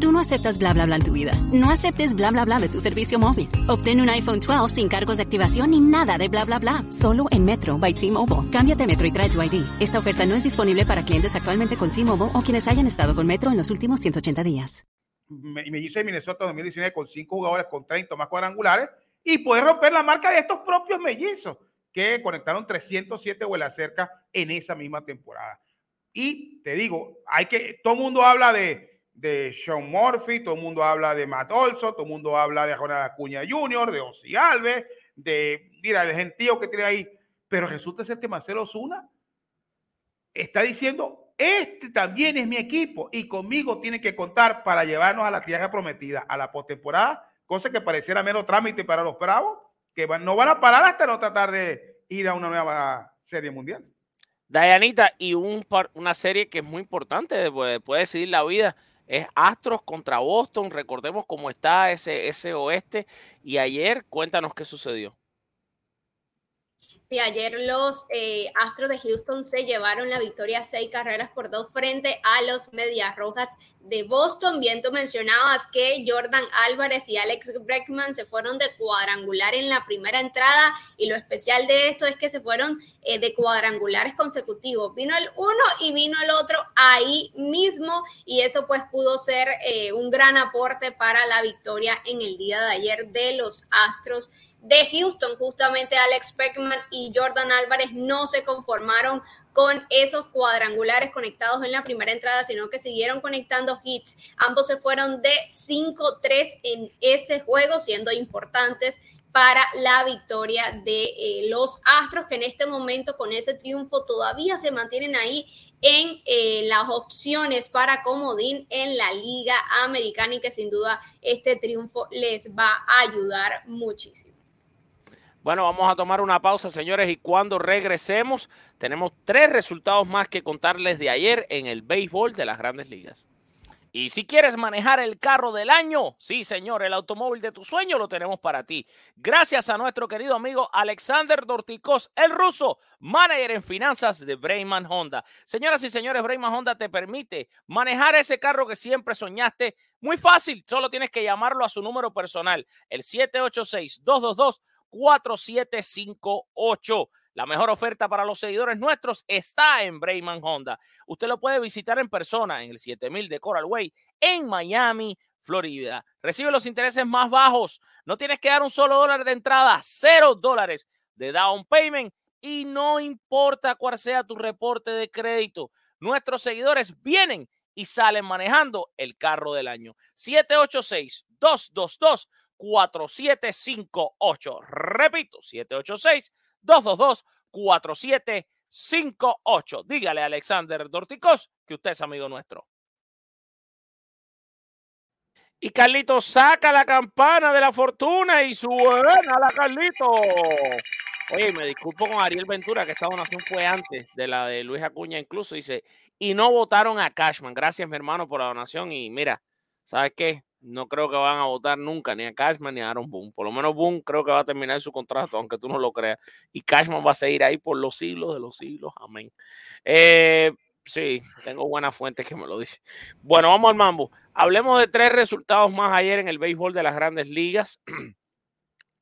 Tú no aceptas bla bla bla en tu vida. No aceptes bla bla bla de tu servicio móvil. Obtén un iPhone 12 sin cargos de activación ni nada de bla bla bla. Solo en Metro by T-Mobile. Cámbiate Metro y trae tu ID. Esta oferta no es disponible para clientes actualmente con T-Mobile o quienes hayan estado con Metro en los últimos 180 días. Me, me hice Minnesota 2019 con 5 jugadores con 30 más cuadrangulares y puede romper la marca de estos propios mellizos que conectaron 307 vuelas cerca en esa misma temporada. Y te digo, hay que, todo el mundo habla de de Sean Murphy, todo el mundo habla de Matt Olson, todo el mundo habla de Ronald Acuña Jr., de Ozzy Alves, de, mira, el gentío que tiene ahí. Pero resulta ser que Marcelo Zuna está diciendo, este también es mi equipo y conmigo tiene que contar para llevarnos a la tierra prometida, a la postemporada, cosa que pareciera menos trámite para los bravos, que no van a parar hasta no tratar de ir a una nueva serie mundial. Dayanita, y un, una serie que es muy importante, puede, puede decidir la vida es Astros contra Boston. Recordemos cómo está ese, ese oeste. Y ayer, cuéntanos qué sucedió. Sí, ayer los eh, Astros de Houston se llevaron la victoria seis carreras por dos frente a los Medias Rojas de Boston. Bien, tú mencionabas que Jordan Álvarez y Alex Breckman se fueron de cuadrangular en la primera entrada y lo especial de esto es que se fueron eh, de cuadrangulares consecutivos. Vino el uno y vino el otro ahí mismo y eso pues pudo ser eh, un gran aporte para la victoria en el día de ayer de los Astros de Houston. Justamente Alex Beckman y Jordan Álvarez no se conformaron con esos cuadrangulares conectados en la primera entrada, sino que siguieron conectando hits. Ambos se fueron de 5-3 en ese juego, siendo importantes para la victoria de eh, los Astros, que en este momento con ese triunfo todavía se mantienen ahí en eh, las opciones para comodín en la Liga Americana y que sin duda este triunfo les va a ayudar muchísimo. Bueno, vamos a tomar una pausa, señores, y cuando regresemos, tenemos tres resultados más que contarles de ayer en el béisbol de las grandes ligas. Y si quieres manejar el carro del año, sí, señor, el automóvil de tu sueño lo tenemos para ti. Gracias a nuestro querido amigo Alexander Dorticos, el ruso, manager en finanzas de Brayman Honda. Señoras y señores, Brayman Honda te permite manejar ese carro que siempre soñaste. Muy fácil, solo tienes que llamarlo a su número personal, el 786 222 4758. La mejor oferta para los seguidores nuestros está en Brayman Honda. Usted lo puede visitar en persona en el 7000 de Coral Way en Miami, Florida. Recibe los intereses más bajos. No tienes que dar un solo dólar de entrada, cero dólares de down payment y no importa cuál sea tu reporte de crédito. Nuestros seguidores vienen y salen manejando el carro del año. 786 222 4758. Repito, 786-222-4758. Dígale Alexander Dorticos que usted es amigo nuestro. Y Carlito saca la campana de la fortuna y suena la Carlito. Oye, me disculpo con Ariel Ventura, que esta donación fue antes de la de Luis Acuña, incluso dice, y no votaron a Cashman. Gracias, mi hermano, por la donación. Y mira, ¿sabes qué? No creo que van a votar nunca ni a Cashman ni a Aaron Boone. Por lo menos Boone creo que va a terminar su contrato, aunque tú no lo creas. Y Cashman va a seguir ahí por los siglos de los siglos. Amén. Eh, sí, tengo buenas fuentes que me lo dicen. Bueno, vamos al mambo. Hablemos de tres resultados más ayer en el béisbol de las grandes ligas.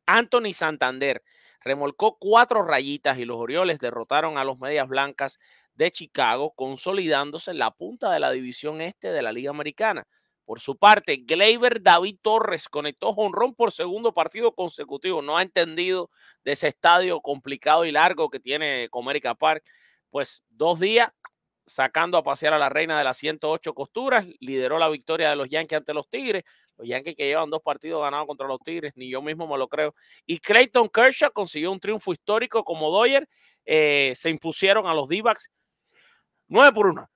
Anthony Santander remolcó cuatro rayitas y los Orioles derrotaron a los Medias Blancas de Chicago, consolidándose en la punta de la división este de la Liga Americana. Por su parte, Gleyber David Torres conectó jonrón por segundo partido consecutivo. No ha entendido de ese estadio complicado y largo que tiene Comerica Park. Pues dos días sacando a pasear a la reina de las 108 costuras, lideró la victoria de los Yankees ante los Tigres. Los Yankees que llevan dos partidos ganados contra los Tigres, ni yo mismo me lo creo. Y Clayton Kershaw consiguió un triunfo histórico como Doyer. Eh, se impusieron a los D-backs 9 por 1.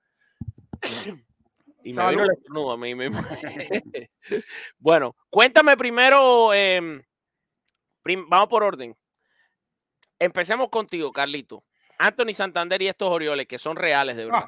Y me vino el estornudo a mí mismo. bueno, cuéntame primero, em, vamos por orden. Empecemos contigo, Carlito. Anthony Santander y estos Orioles, que son reales, de verdad.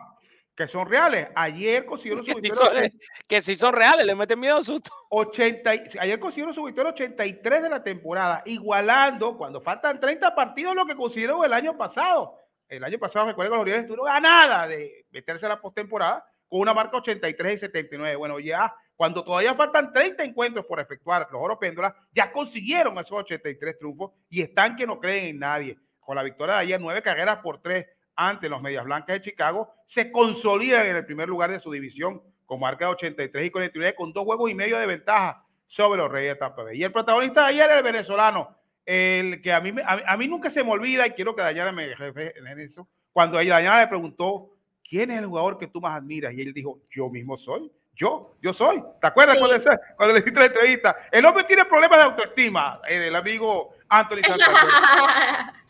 que son reales. Ayer consiguieron su victoria. que si son reales, le meten miedo a susto. 80, ayer consiguieron su victoria 83 de la temporada, igualando cuando faltan 30 partidos lo que consiguieron el año pasado. El año pasado, recuerdo que los Orioles estuvieron a nada de meterse a la postemporada con una marca 83 y 79. Bueno, ya cuando todavía faltan 30 encuentros por efectuar los Oro Péndulas, ya consiguieron esos 83 triunfos y están que no creen en nadie. Con la victoria de ayer, nueve carreras por tres ante los Medias Blancas de Chicago, se consolidan en el primer lugar de su división con marca de 83 y 49 con dos juegos y medio de ventaja sobre los Reyes de Tampa Bay. Y el protagonista de ayer, el venezolano, el que a mí, a, mí nunca se me olvida y quiero que Dayana me jefe en eso, cuando Dayana le preguntó ¿quién es el jugador que tú más admiras? Y él dijo, yo mismo soy. Yo, yo soy. ¿Te acuerdas cuando, cuando, le hiciste la entrevista? El hombre tiene problemas de autoestima, el amigo Anthony Santander.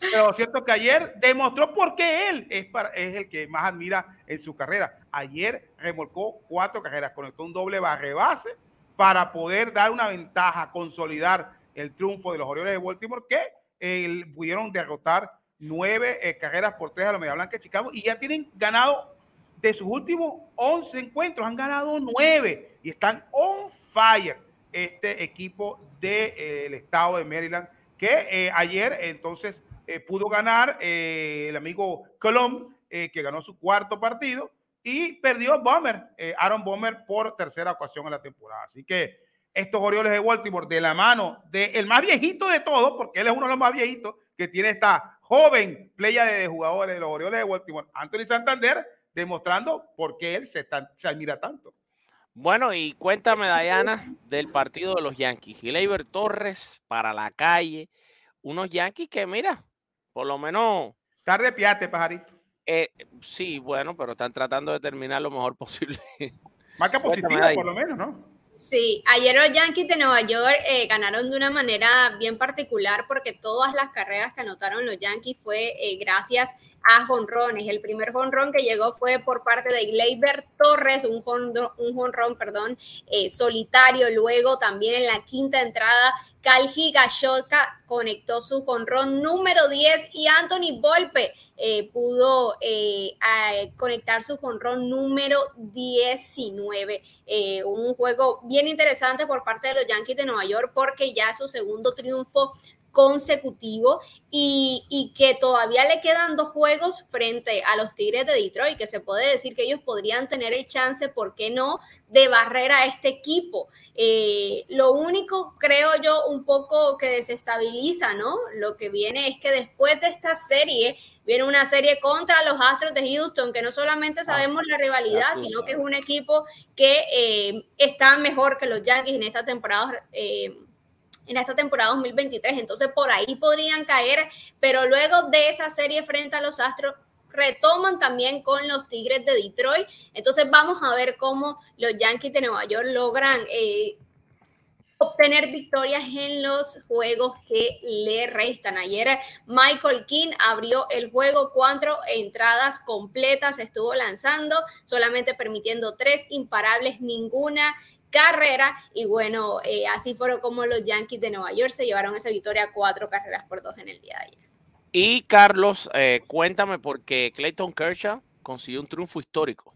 Pero cierto que ayer demostró por qué él es, para, es el que más admira en su carrera. Ayer remolcó cuatro carreras, conectó un doble barre base para poder dar una ventaja, consolidar el triunfo de los Orioles de Baltimore que eh, pudieron derrotar nueve eh, carreras por tres a los Media Blanca de Chicago y ya tienen ganado de sus últimos 11 encuentros, han ganado nueve y están on fire este equipo del de, eh, estado de Maryland que eh, ayer entonces pudo ganar el amigo Colom, que ganó su cuarto partido, y perdió Bomber, Aaron Bomber, por tercera ocasión en la temporada. Así que estos Orioles de Baltimore, de la mano del más viejito de todos, porque él es uno de los más viejitos que tiene esta joven playa de jugadores de los Orioles de Baltimore, Anthony Santander, demostrando por qué él se, se admira tanto. Bueno, y cuéntame, Dayana, del partido de los Yankees. Gileiber Torres para la calle. Unos Yankees que, mira, por lo menos. Tarde piate, pajarito. Eh, sí, bueno, pero están tratando de terminar lo mejor posible. Marca positiva, por lo menos, ¿no? Sí, ayer los Yankees de Nueva York eh, ganaron de una manera bien particular porque todas las carreras que anotaron los Yankees fue eh, gracias jonrones. El primer jonrón que llegó fue por parte de Gleyber Torres, un jonrón, un perdón, eh, solitario. Luego también en la quinta entrada Kalji Gashoka conectó su jonrón número 10 y Anthony Volpe eh, pudo eh, conectar su jonrón número 19. Eh, un juego bien interesante por parte de los Yankees de Nueva York porque ya su segundo triunfo consecutivo y, y, que todavía le quedan dos juegos frente a los Tigres de Detroit, que se puede decir que ellos podrían tener el chance, ¿por qué no?, de barrer a este equipo. Eh, lo único, creo yo, un poco que desestabiliza, ¿no? Lo que viene es que después de esta serie, viene una serie contra los Astros de Houston, que no solamente ah, sabemos la rivalidad, sino que es un equipo que eh, está mejor que los Yankees en esta temporada. Eh, en esta temporada 2023, entonces por ahí podrían caer, pero luego de esa serie frente a los Astros, retoman también con los Tigres de Detroit. Entonces vamos a ver cómo los Yankees de Nueva York logran eh, obtener victorias en los juegos que le restan. Ayer Michael King abrió el juego, cuatro entradas completas estuvo lanzando, solamente permitiendo tres imparables, ninguna carrera. Y bueno, eh, así fueron como los Yankees de Nueva York se llevaron esa victoria cuatro carreras por dos en el día de ayer. Y Carlos, eh, cuéntame porque Clayton Kershaw consiguió un triunfo histórico.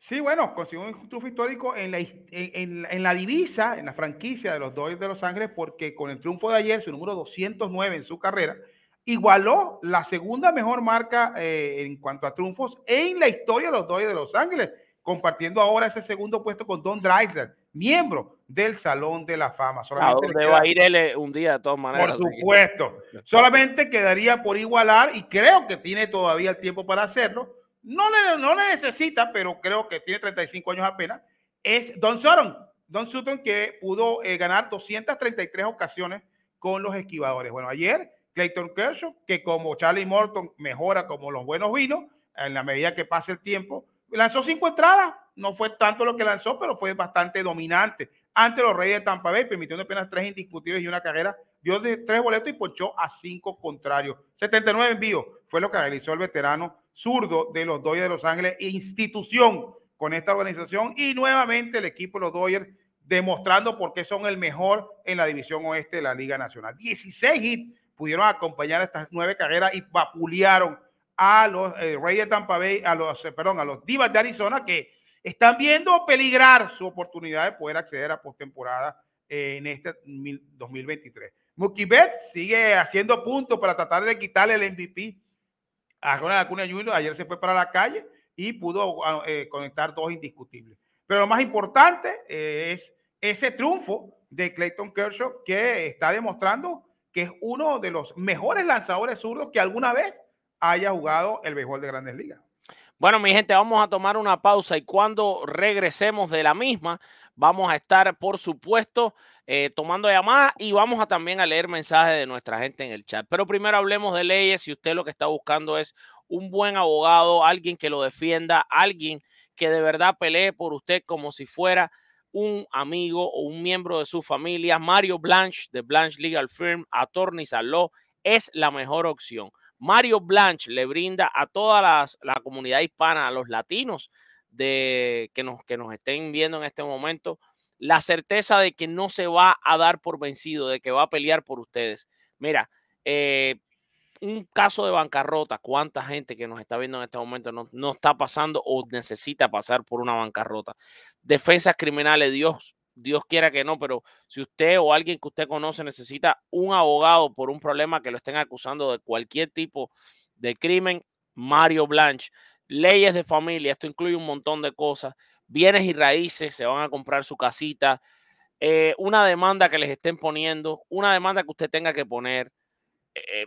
Sí, bueno, consiguió un triunfo histórico en la, en, la divisa, en la franquicia de los Dodgers de Los Ángeles, porque con el triunfo de ayer, su número 209 en su carrera, igualó la segunda mejor marca eh, en cuanto a triunfos en la historia de los Dodgers de Los Ángeles, compartiendo ahora ese segundo puesto con Don Drysdale, miembro del Salón de la Fama. Solamente ¿A dónde va a ir él eh, un día de todas maneras? Por supuesto. Solamente quedaría por igualar y creo que tiene todavía el tiempo para hacerlo. No le, no le necesita, pero creo que tiene 35 años apenas. Es Don Sutton. Don Sutton que pudo eh, ganar 233 ocasiones con los esquivadores. Bueno, ayer Clayton Kershaw, que como Charlie Morton mejora como los buenos vinos, en la medida que pase el tiempo, lanzó cinco entradas, no fue tanto lo que lanzó, pero fue bastante dominante. Ante los Reyes de Tampa Bay, permitiendo apenas tres indiscutibles y una carrera, dio de tres boletos y ponchó a cinco contrarios. 79 envíos fue lo que realizó el veterano zurdo de los Dodgers de Los Ángeles, institución con esta organización y nuevamente el equipo de los Dodgers demostrando por qué son el mejor en la división oeste de la Liga Nacional. 16 hits pudieron acompañar estas nueve carreras y vapulearon a los eh, Reyes de Tampa Bay, a los, eh, perdón, a los Divas de Arizona que están viendo peligrar su oportunidad de poder acceder a postemporada eh, en este 2023. Mookie Betts sigue haciendo puntos para tratar de quitarle el MVP a Ronald Acuna Jr. Ayer se fue para la calle y pudo ah, conectar dos indiscutibles. Pero lo más importante es ese triunfo de Clayton Kershaw que está demostrando que es uno de los mejores lanzadores zurdos que alguna vez haya jugado el béisbol de grandes ligas. Bueno, mi gente, vamos a tomar una pausa y cuando regresemos de la misma, vamos a estar, por supuesto, eh, tomando llamadas y vamos a también a leer mensajes de nuestra gente en el chat. Pero primero hablemos de leyes. Si usted lo que está buscando es un buen abogado, alguien que lo defienda, alguien que de verdad pelee por usted como si fuera un amigo o un miembro de su familia, Mario Blanche de Blanche Legal Firm, Attorneys at Law, es la mejor opción. Mario Blanche le brinda a toda la comunidad hispana, a los latinos de, que, nos, que nos estén viendo en este momento, la certeza de que no se va a dar por vencido, de que va a pelear por ustedes. Mira, eh, un caso de bancarrota, cuánta gente que nos está viendo en este momento no, no, está pasando o necesita pasar por una bancarrota. Defensas criminales, Dios Dios quiera que no, pero si usted o alguien que usted conoce necesita un abogado por un problema que lo estén acusando de cualquier tipo de crimen, Mario Blanche. Leyes de familia, esto incluye un montón de cosas. Bienes y raíces, se van a comprar su casita. Eh, una demanda que les estén poniendo, una demanda que usted tenga que poner, eh,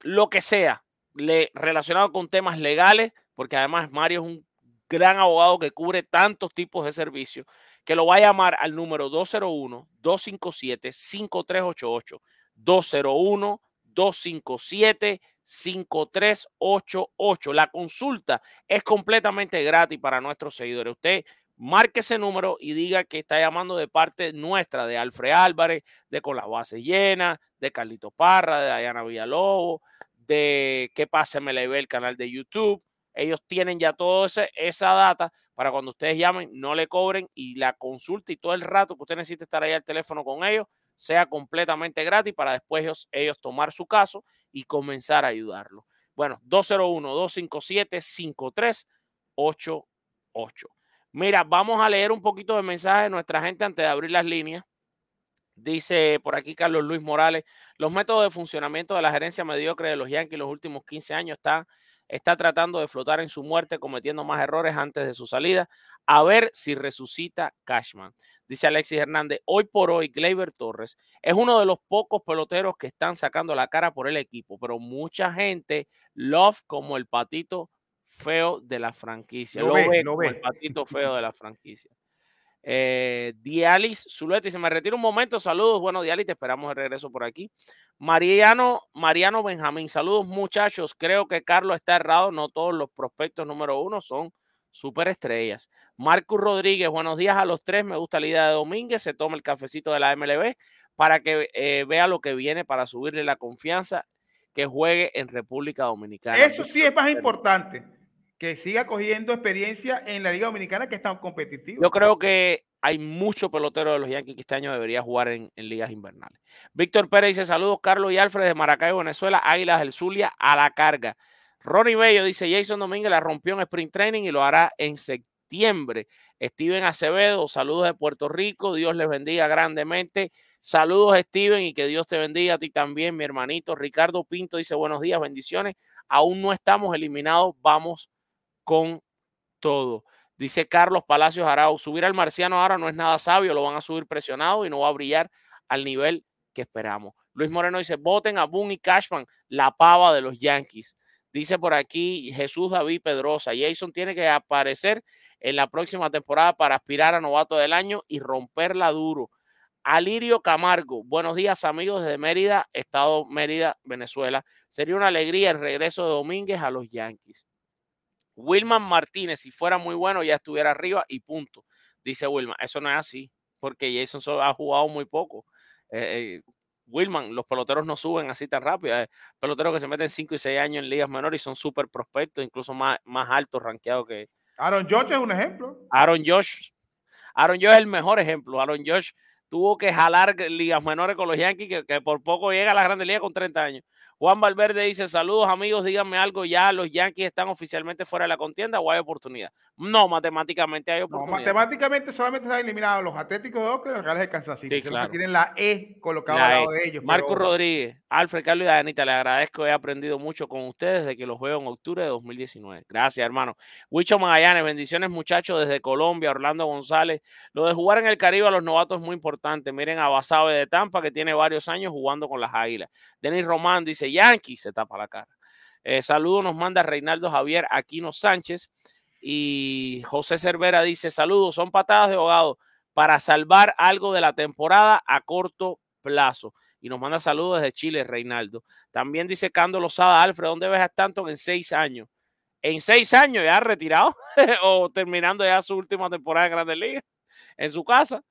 lo que sea, le, relacionado con temas legales, porque además Mario es un gran abogado que cubre tantos tipos de servicios, que lo va a llamar al número 201-257-5388. 201-257-5388. La consulta es completamente gratis para nuestros seguidores. Usted marque ese número y diga que está llamando de parte nuestra, de Alfred Álvarez, de Con las Bases Llenas, de Carlito Parra, de Diana Villalobos, de qué pasa me el canal de YouTube. Ellos tienen ya toda esa data para cuando ustedes llamen, no le cobren y la consulta y todo el rato que usted necesite estar ahí al teléfono con ellos sea completamente gratis para después ellos, ellos tomar su caso y comenzar a ayudarlo. Bueno, 201-257-5388. Mira, vamos a leer un poquito de mensaje de nuestra gente antes de abrir las líneas. Dice por aquí Carlos Luis Morales, los métodos de funcionamiento de la gerencia mediocre de los Yankees los últimos 15 años están está tratando de flotar en su muerte, cometiendo más errores antes de su salida. A ver si resucita Cashman. Dice Alexis Hernández, hoy por hoy, Gleyber Torres es uno de los pocos peloteros que están sacando la cara por el equipo, pero mucha gente love como el patito feo de la franquicia. Lo, ve, como el patito feo de la franquicia. Eh, Dialis Zuleti, se me retira un momento. Saludos. Bueno, Dialis, te esperamos de regreso por aquí. Mariano, Mariano Benjamín, saludos muchachos. Creo que Carlos está errado. No todos los prospectos número uno son superestrellas. Marcus Rodríguez, buenos días a los tres. Me gusta la idea de Domínguez. Se toma el cafecito de la MLB para que eh, vea lo que viene para subirle la confianza que juegue en República Dominicana. Eso sí es más importante que siga cogiendo experiencia en la Liga Dominicana que es tan competitiva. Yo creo que hay mucho pelotero de los Yankees que este año debería jugar en, ligas invernales. Víctor Pérez dice: Saludos, Carlos y Alfred de Maracaibo, Venezuela, Águilas del Zulia a la carga. Ronnie Bello dice: Jason Domínguez la rompió en Sprint Training y lo hará en septiembre. Steven Acevedo, saludos de Puerto Rico, Dios les bendiga grandemente. Saludos, Steven, y que Dios te bendiga a ti también, mi hermanito. Ricardo Pinto dice: Buenos días, bendiciones. Aún no estamos eliminados, vamos con todo. Dice Carlos Palacios Arau, subir al marciano ahora no es nada sabio, lo van a subir presionado y no va a brillar al nivel que esperamos. Luis Moreno dice, voten a Boone y Cashman, la pava de los Yankees. Dice por aquí Jesús David Pedrosa, Jason tiene que aparecer en la próxima temporada para aspirar a novato del año y romperla duro. Alirio Camargo, buenos días amigos de Mérida, Estado Mérida, Venezuela. Sería una alegría el regreso de Domínguez a los Yankees. Wilman Martínez, si fuera muy bueno, ya estuviera arriba y punto. Dice Wilman. Eso no es así, porque Jason ha jugado muy poco. Eh, eh, Wilman, los peloteros no suben así tan rápido. Hay peloteros que se meten 5 y 6 años en ligas menores y son súper prospectos, incluso más, más altos rankeados que. Aaron Josh es un ejemplo. Aaron Josh. Aaron Josh es el mejor ejemplo. Aaron Josh tuvo que jalar ligas menores con los Yankees, que, que por poco llega a la Grande Liga con 30 años. Juan Valverde dice: Saludos, amigos, díganme algo. Ya los Yankees están oficialmente fuera de la contienda o hay oportunidad. No, matemáticamente hay oportunidad. No, matemáticamente solamente están eliminados los Atléticos de Oakland y los Reales de Kansas City. Sí, claro. Tienen la E colocada al lado e. de ellos. Marco Rodríguez, Alfred, Carlos y Danita, le agradezco. He aprendido mucho con ustedes desde que los veo en octubre de 2019. Gracias, hermano. Huicho Magallanes, bendiciones, muchachos, desde Colombia. Orlando González. Lo de jugar en el Caribe a los novatos es muy importante. Miren a Basabe de Tampa, que tiene varios años jugando con las Águilas. Denis Román dice: Yankee se tapa la cara. Eh, saludos nos manda Reinaldo Javier Aquino Sánchez y José Cervera dice saludos, son patadas de ahogado para salvar algo de la temporada a corto plazo. Y nos manda saludos desde Chile, Reinaldo. También dice Cando Lozada, Alfred, ¿dónde ves a Stanton en seis años? En seis años ya retirado o terminando ya su última temporada en Grandes Ligas en su casa.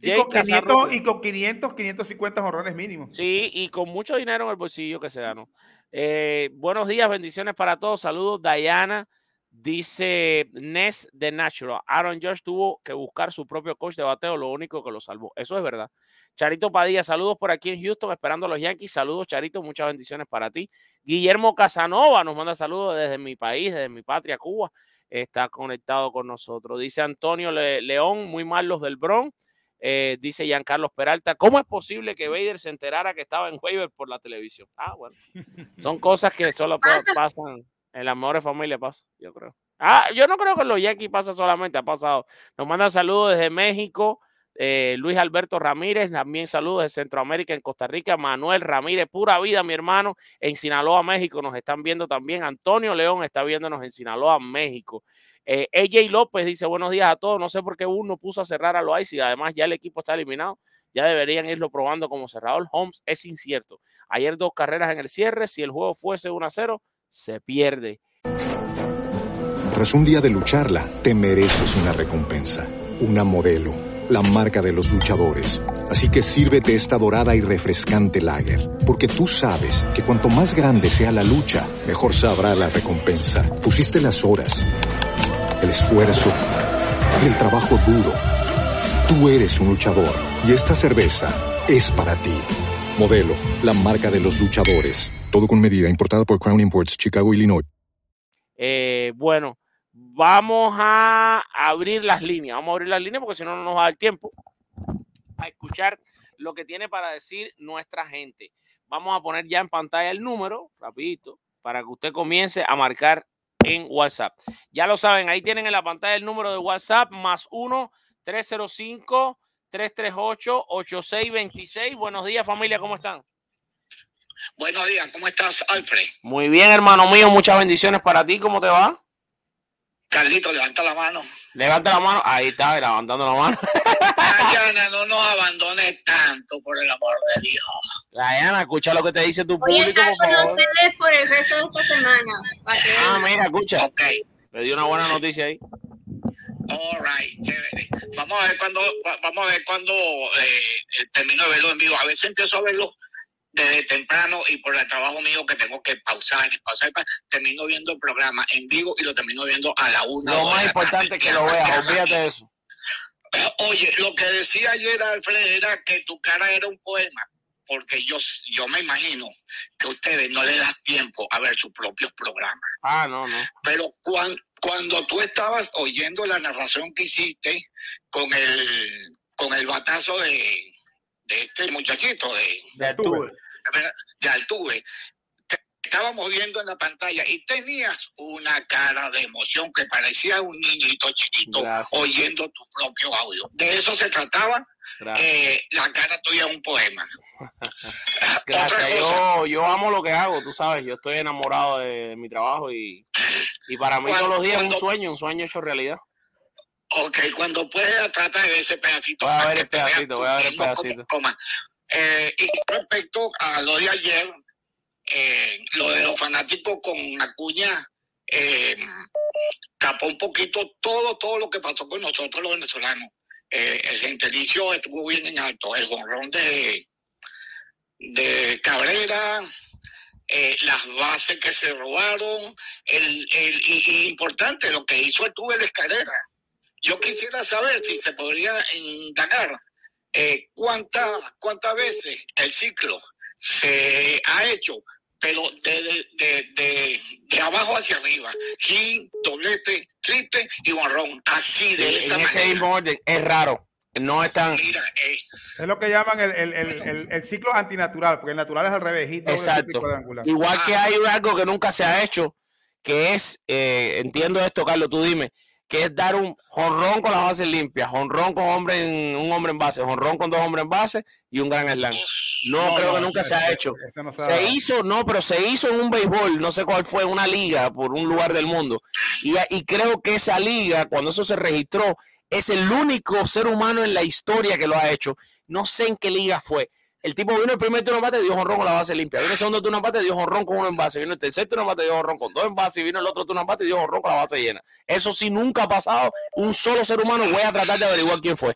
Y con, 500, y con 500, 550 horrones mínimos. Sí, y con mucho dinero en el bolsillo que se ganó. Eh, buenos días, bendiciones para todos. Saludos, Diana. Dice Ness de Natural. Aaron Josh tuvo que buscar su propio coach de bateo, lo único que lo salvó. Eso es verdad. Charito Padilla, saludos por aquí en Houston, esperando a los Yankees. Saludos, Charito, muchas bendiciones para ti. Guillermo Casanova nos manda saludos desde mi país, desde mi patria, Cuba. Está conectado con nosotros. Dice Antonio León, muy mal los del Bronx Eh, dice Giancarlos Peralta, ¿cómo es posible que Vader se enterara que estaba en waiver por la televisión? Ah, bueno, son cosas que solo pa- Pasa. pasan en las mejores familias, pasa, yo creo. Ah, yo no creo que en los Yankees pasa solamente, ha pasado. Nos mandan saludos desde México, eh, Luis Alberto Ramírez, también saludos de Centroamérica, en Costa Rica, Manuel Ramírez, pura vida, mi hermano, en Sinaloa, México, nos están viendo también. Antonio León está viéndonos en Sinaloa, México. Eh, AJ López dice buenos días a todos. No sé por qué uno puso a cerrar a Loaiza además ya el equipo está eliminado. Ya deberían irlo probando como cerrador. Holmes es incierto. Ayer dos carreras en el cierre. Si el juego fuese 1 a 0, se pierde. Tras un día de lucharla, te mereces una recompensa, una modelo, la marca de los luchadores. Así que sírvete esta dorada y refrescante lager, porque tú sabes que cuanto más grande sea la lucha, mejor sabrá la recompensa. Pusiste las horas, el esfuerzo, el trabajo duro. Tú eres un luchador y esta cerveza es para ti. Modelo, la marca de los luchadores. Todo con medida, importada por Crown Imports, Chicago, Illinois. Eh, bueno, vamos a abrir las líneas. Vamos a abrir las líneas porque si no, no nos va a dar tiempo a escuchar lo que tiene para decir nuestra gente. Vamos a poner ya en pantalla el número, rapidito, para que usted comience a marcar en WhatsApp. Ya lo saben, ahí tienen en la pantalla el número de WhatsApp, más 1 305 338 8626. Buenos días, familia, ¿cómo están? Buenos días, ¿cómo estás, Alfred? Muy bien, hermano mío, muchas bendiciones para ti. ¿Cómo te va? Carlito, levanta la mano. Levanta la mano. Ahí está, levantando la mano. Dayana, no nos tanto, por el amor de Dios. Diana, escucha lo que te dice tu Voy a público, estar por con favor. ustedes por el resto de esta semana. Ah, mira, escucha. Ok, Le dio una buena noticia ahí. all right, chévere. Vamos a ver cuando, va- vamos a ver cuando eh, termino de verlo en vivo. A veces empiezo a verlo desde temprano y por el trabajo mío que tengo que pausar y pausar, pa- termino viendo el programa en vivo y lo termino viendo a la una. Lo más importante es que lo veas, olvídate de eso. Oye, lo que decía ayer Alfred era que tu cara era un poema, porque yo, yo me imagino que a ustedes no les da tiempo a ver sus propios programas. Ah, no, no. Pero cuan- cuando tú estabas oyendo la narración que hiciste con el, con el batazo de, de este muchachito, de, De Altuve. de Altuve, estábamos viendo en la pantalla y tenías una cara de emoción que parecía un niñito chiquito Gracias. oyendo tu propio audio. De eso se trataba. Eh, la cara tuya es un poema. Gracias. Yo, yo amo lo que hago, tú sabes. Yo estoy enamorado de, mi trabajo y, y para mí Cuando- todos los días es un sueño, un sueño hecho realidad. ok, cuando puedas trata de ese pedacito. Voy a ver el te veas pedacito, voy a ver el cómo- pedacito. Eh, y respecto a lo de ayer, eh, lo de los fanáticos con Acuña eh, tapó un poquito todo, todo lo que pasó con nosotros los venezolanos. Eh, el gentilicio estuvo bien en alto, el jonrón de, de Cabrera, eh, las bases que se robaron, el, el, y, importante lo que hizo Altuve de escalera. Yo quisiera saber si se podría indagar cuántas cuántas veces el ciclo se ha hecho, pero de, de, de, de, de abajo hacia arriba, hit, doblete, triple y borrón, así de esa en ese manera. mismo orden, es raro. No es tan. Mira, eh, Es lo que llaman el, el, el, el, el ciclo antinatural, porque el natural es al revés. Exacto. Igual que Ah. hay algo que nunca se ha hecho, que es, eh, entiendo esto, Carlos, tú dime, que es dar un jonrón con las bases limpias, jonrón con hombre en, un hombre en base, jonrón con dos hombres en base y un gran slam. No, creo que nunca se ha hecho. se Se hizo, no, pero se hizo en un béisbol, no sé cuál fue, una liga por un lugar del mundo. Y, y creo que esa liga, cuando eso se registró, es el único ser humano en la historia que lo ha hecho. No sé en qué liga fue. El tipo vino el primer turno bate, dio jonrón con la base limpia. Vino el segundo turno bate, dio jonrón con uno en base. Vino el tercer turno bate, dio jonrón con dos en base. Y vino el otro turno bate, dio jonrón con la base llena. Eso sí nunca ha pasado. Un solo ser humano. Voy a tratar de averiguar quién fue.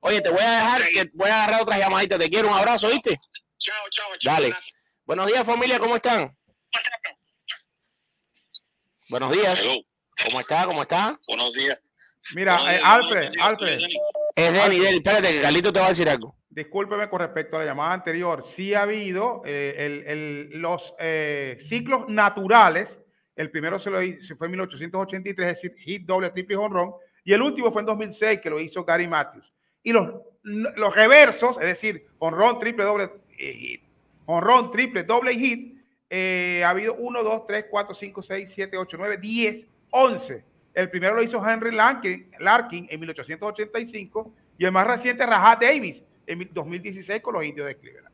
Oye, te voy a dejar, que voy a agarrar otras llamaditas. Te quiero, un abrazo, ¿viste? chao, chao, chao. Dale. gracias. Buenos días, familia, ¿cómo están? Buenos días. Hello, ¿Cómo está? ¿Cómo está? buenos días. Mira, Buenos eh, Alfred, Alfred. Es Denny, Denny, espérate, que Carlito te va a decir algo. Discúlpeme con respecto a la llamada anterior. Sí ha habido eh, los eh, ciclos naturales. El primero se, lo, se fue en 1883, es decir, hit, doble, triple y honrón. Y el último fue en 2006, que lo hizo Gary Matthews. Y los reversos, es decir, honrón, triple, doble eh, hit, honrón, triple, doble hit, eh, ha habido 1, 2, 3, 4, 5, 6, 7, 8, 9, 10, 11. El primero lo hizo Henry Larkin, Larkin en 1885 y el más reciente Rajat Davis en 2016 con los indios de Cleveland.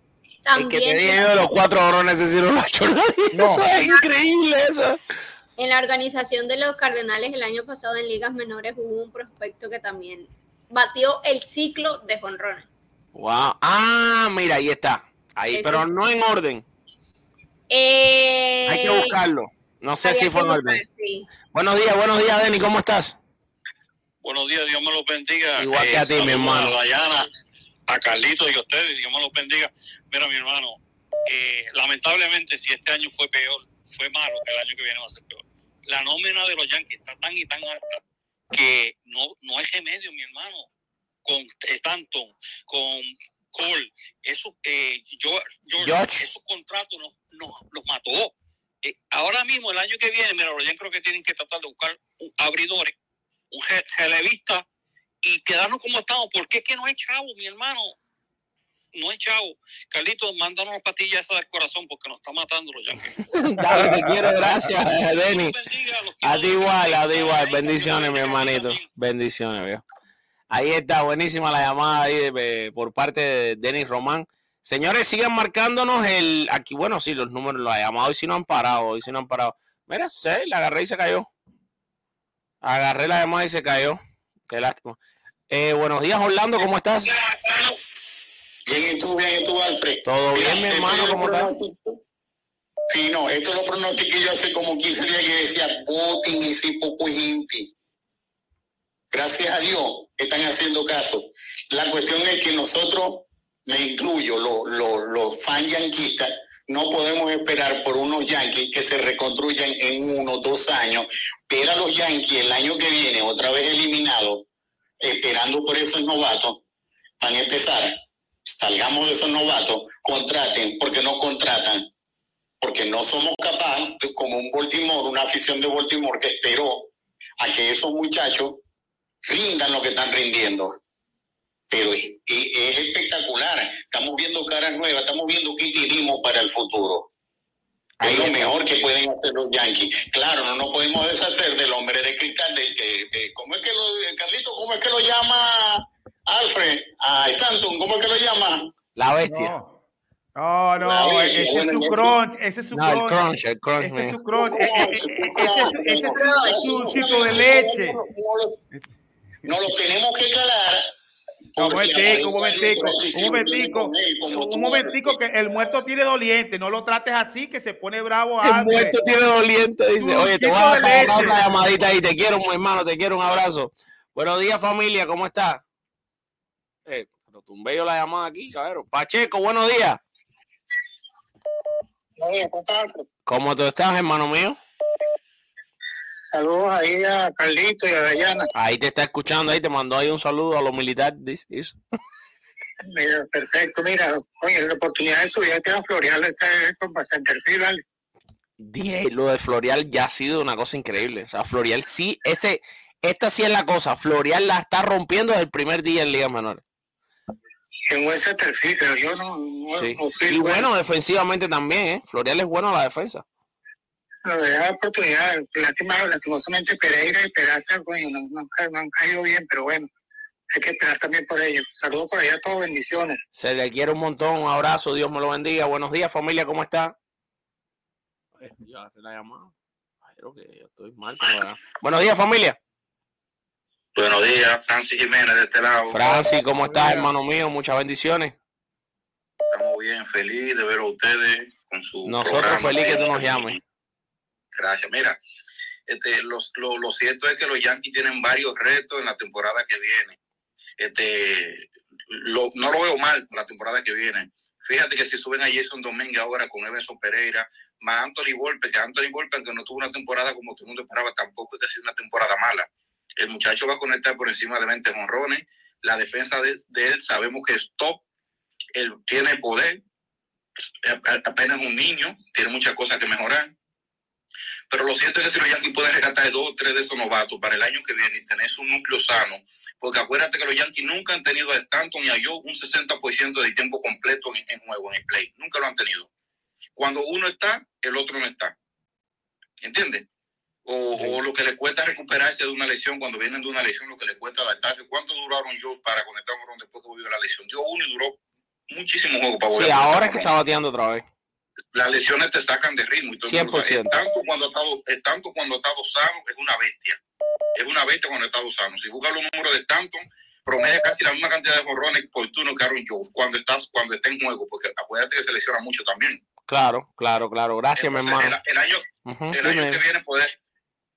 El que te dije de los cuatro orones, ese no lo ha hecho nadie. No. Eso es increíble eso. En la organización de los Cardenales el año pasado en ligas menores hubo un prospecto que también batió el ciclo de jonrones. Wow. Ah, mira, ahí está. Ahí, pero no en orden. Eh, Hay que buscarlo. No sé si fue en orden. Buenos días, buenos días, Denny, ¿cómo estás? Buenos días, Dios me los bendiga. Igual que a ti, mi hermano. A Dayana, a Carlitos y a ustedes, Dios me los bendiga. Mira, mi hermano, eh, lamentablemente, si este año fue peor, fue malo, el año que viene va a ser peor. La nómina de los Yankees está tan y tan alta que no, no hay remedio, mi hermano. Con Stanton, con Cole, eso, eh, yo, esos contratos nos, nos, los mató. Eh, ahora mismo, el año que viene, mira, los Yankees creo que tienen que tratar de buscar un abridores, un relevista y quedarnos como estamos. porque es que no hay chavo, mi hermano? no hay chavo. Carlitos, mándanos una pastilla esa del corazón porque nos está matando los yankees. Dale, te quiero, gracias, Denny. A ti igual, a ti igual. Bendiciones, mi hermanito. Bendiciones, viejo. Ahí está, buenísima la llamada ahí por parte de Denis Román. Señores, sigan marcándonos el. Aquí, bueno, sí, los números los ha llamado. Hoy sí no han parado, hoy sí no han parado. Mira, sé, la agarré y se cayó. Agarré la llamada y se cayó. Qué lástima. Eh, buenos días, Orlando, ¿cómo estás? Bien, ¿y tú, bien, y tú, Alfred? Todo bien, mi hermano, ¿cómo estás? Sí, no, esto lo pronostiqué yo hace como 15 días que decía voten ese poco gente. Gracias a Dios están haciendo caso. La cuestión es que nosotros, me incluyo, los lo, lo fan yanquistas, no podemos esperar por unos yanquis que se reconstruyan en uno o dos años. Ver a los yanquis el año que viene otra vez eliminados, esperando por esos novatos, van a empezar salgamos de esos novatos, contraten, porque no contratan, porque no somos capaces, como un Baltimore, una afición de Baltimore que esperó a que esos muchachos rindan lo que están rindiendo. Pero es, espectacular, estamos viendo caras nuevas, estamos viendo qué tenemos para el futuro. Es lo mejor que pueden hacer los Yankees. Claro, no nos podemos deshacer del hombre de cristal, del que, ¿cómo es que lo, Carlito, cómo es que lo llama Alfred, a Stanton, ¿cómo es que lo llama? La bestia. No. No, ese es su crunch, ese es su no, crunch. el crunch, ese es su crunch, ese, es su de leche. No lo tenemos que calar un momentico, un momentico, un momentico, un momentico que el muerto tiene doliente, no lo trates así que se pone bravo. El muerto tiene doliente, dice, oye, te voy a dar una llamadita y te quiero, mi hermano, te quiero, un abrazo. Buenos días familia, ¿cómo estás? Eh, pero tumbé yo la llamada aquí, cabrón. Pacheco, buenos días. ¿Cómo tú estás, hermano mío? Saludos ahí a Carlito y a Dayana. Ahí te está escuchando, ahí te mandó ahí un saludo a los militares. Mira, perfecto, mira, oye, la oportunidad de subir a Florial está con bastante ¿vale? Dije, lo de Florial ya ha sido una cosa increíble. O sea, Florial sí, este, esta sí es la cosa. Florial la está rompiendo desde el primer día en Liga Menor. En buen centerfield, pero yo no. sí. y bueno, defensivamente también, ¿eh? Florial es bueno a la defensa nos da oportunidad. Lástima, lastimosamente Pereira y Peraza, bueno, no, no, han caído bien, pero bueno, hay que esperar también por ellos. Saludos por allá a todos, bendiciones. Se le quiere un montón, un abrazo, Dios me lo bendiga. Buenos días, familia, ¿cómo está? Ya la llamada. Creo que yo estoy mal. Buenos días, familia. Buenos días, Francis Jiménez de este lado. Francis, ¿cómo estás, hermano mío? Muchas bendiciones. Estamos bien, feliz de ver a ustedes con su. Nosotros feliz que tú nos llames. Gracias. Mira, este, los, lo, cierto es que los Yankees tienen varios retos en la temporada que viene. Este, no lo veo mal la temporada que viene. Fíjate que si suben a Jason Domingue ahora con Emerson Pereira, más Anthony Volpe, que Anthony Volpe, aunque no tuvo una temporada como todo el mundo esperaba, tampoco es decir una temporada mala. El muchacho va a conectar por encima de 20 honrones. La defensa de, de, él sabemos que es top. Él tiene poder. Apenas un niño, tiene muchas cosas que mejorar. Pero lo cierto es que si los Yankees pueden rescatar dos o tres de esos novatos para el año que viene y tener su núcleo sano, porque acuérdate que los Yankees nunca han tenido a Stanton y a Joe un 60% de tiempo completo en, en juego, en el play. Nunca lo han tenido. Cuando uno está, el otro no está. ¿Entiendes? O, o, lo que le cuesta recuperarse de una lesión cuando vienen de una lesión, lo que le cuesta adaptarse. ¿Cuánto duraron yo para conectar un ron después que volvió la lesión? Dio uno y duró muchísimo juego para volver. Sí, ahora es que está bateando otra vez. Las lesiones te sacan de ritmo. Y todo 100%. Tanto cuando, ha estado, tanto cuando ha estado sano, es una bestia. Es una bestia cuando ha estado sano. Si buscas los números de Stanton, promedia casi la misma cantidad de jorrones por turno que Aaron Jones cuando, estás, cuando está en juego, porque acuérdate que se lesiona mucho también. Claro, claro, claro. Gracias, Entonces, mi hermano. El, el año, Uh -huh. el año que viene poder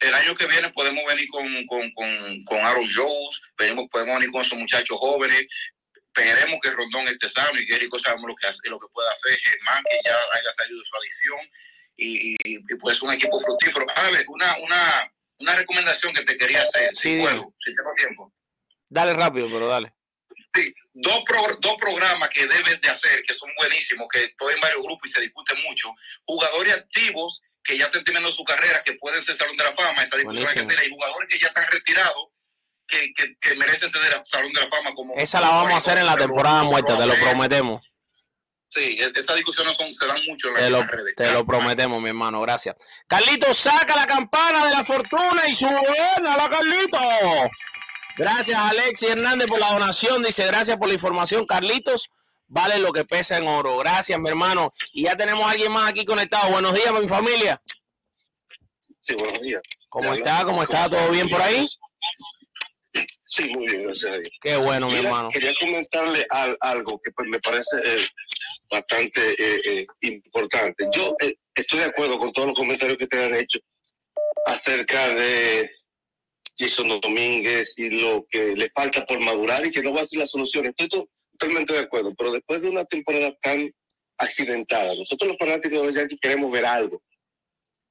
el año que viene podemos venir con, con, con, con Aaron Jones, podemos venir con esos muchachos jóvenes, esperemos que Rondón esté sano y Gerico sabemos lo que, hace, lo que puede hacer, Germán que ya haya salido de su adicción y, y, y pues un equipo fructífero. A ver, una, una, una recomendación que te quería hacer, Sí, si puedo, si tengo tiempo. Dale rápido, pero dale. Sí, dos, pro- dos programas que debes de hacer, que son buenísimos, que estoy en varios grupos y se discute mucho. Jugadores activos que ya están terminando su carrera, que pueden ser Salón de la Fama, esa discusión hay que hacer. Hay jugadores que ya están retirados, que, que, que merecen ser del Salón de la Fama. como Esa la vamos a hacer en la temporada muerta, te lo prometemos. Sí, e- esas discusiones son, se dan mucho en, Te lo, redes. te lo prometemos, mi hermano. Gracias. Carlito, saca la campana de la fortuna y suena la Carlito. Gracias, Alexi Hernández, por la donación. Dice, gracias por la información, Carlitos. Vale lo que pesa en oro. Gracias, mi hermano. Y ya tenemos a alguien más aquí conectado. Buenos días, mi familia. Sí, buenos días. ¿Cómo está? ¿Cómo está? ¿Todo bien por ahí? Sí, muy bien, gracias a Dios. Qué bueno, mi hermano. Quería comentarle al- algo que pues, me parece eh, bastante eh, eh, importante. Yo estoy de acuerdo con todos los comentarios que te han hecho acerca de Jason Domínguez y lo que le falta por madurar y que no va a ser la solución. Estoy to- totalmente de acuerdo, pero después de una temporada tan accidentada, nosotros los fanáticos de Yankees queremos ver algo.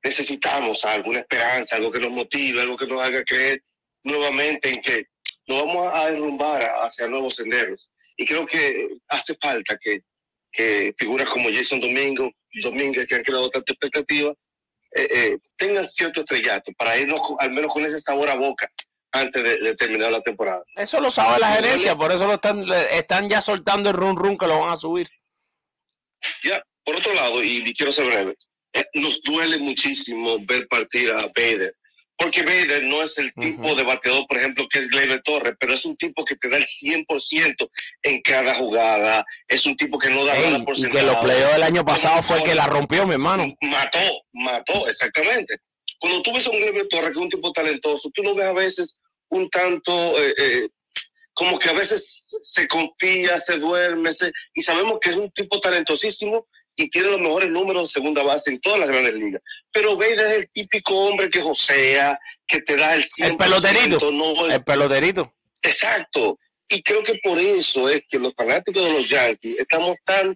Necesitamos algo, una esperanza, algo que nos motive, algo que nos haga creer nuevamente en que nos vamos a derrumbar hacia nuevos senderos. Y creo que hace falta que, que figuras como Jason Domingo, Domínguez, que han creado tanta expectativa, eh, eh, tengan cierto estrellato para irnos con- al menos con ese sabor a boca antes de, de terminar la temporada. Eso lo sabe la gerencia, por eso lo están, están ya soltando el run run que lo van a subir. Ya, por otro lado, y, y quiero ser breve, eh, nos duele muchísimo ver partir a Bader, porque Bader no es el tipo de bateador, por ejemplo, que es Gleyber Torres, pero es un tipo que te da el 100% en cada jugada, es un tipo que no da Ey, nada por y que los playoffs del año pasado fue el que la rompió, mi hermano. Mató, mató, exactamente. Cuando tú ves a un Gleyber Torres, que es un tipo talentoso, tú lo ves a veces un tanto, eh, eh, como que a veces se confía, se duerme, se- y sabemos que es un tipo talentosísimo y tiene los mejores números de segunda base en todas las grandes ligas. Pero Bader es el típico hombre que josea, que te da el 100%. El peloterito. No es- El peloterito. Exacto. Y creo que por eso es que los fanáticos de los Yankees estamos tan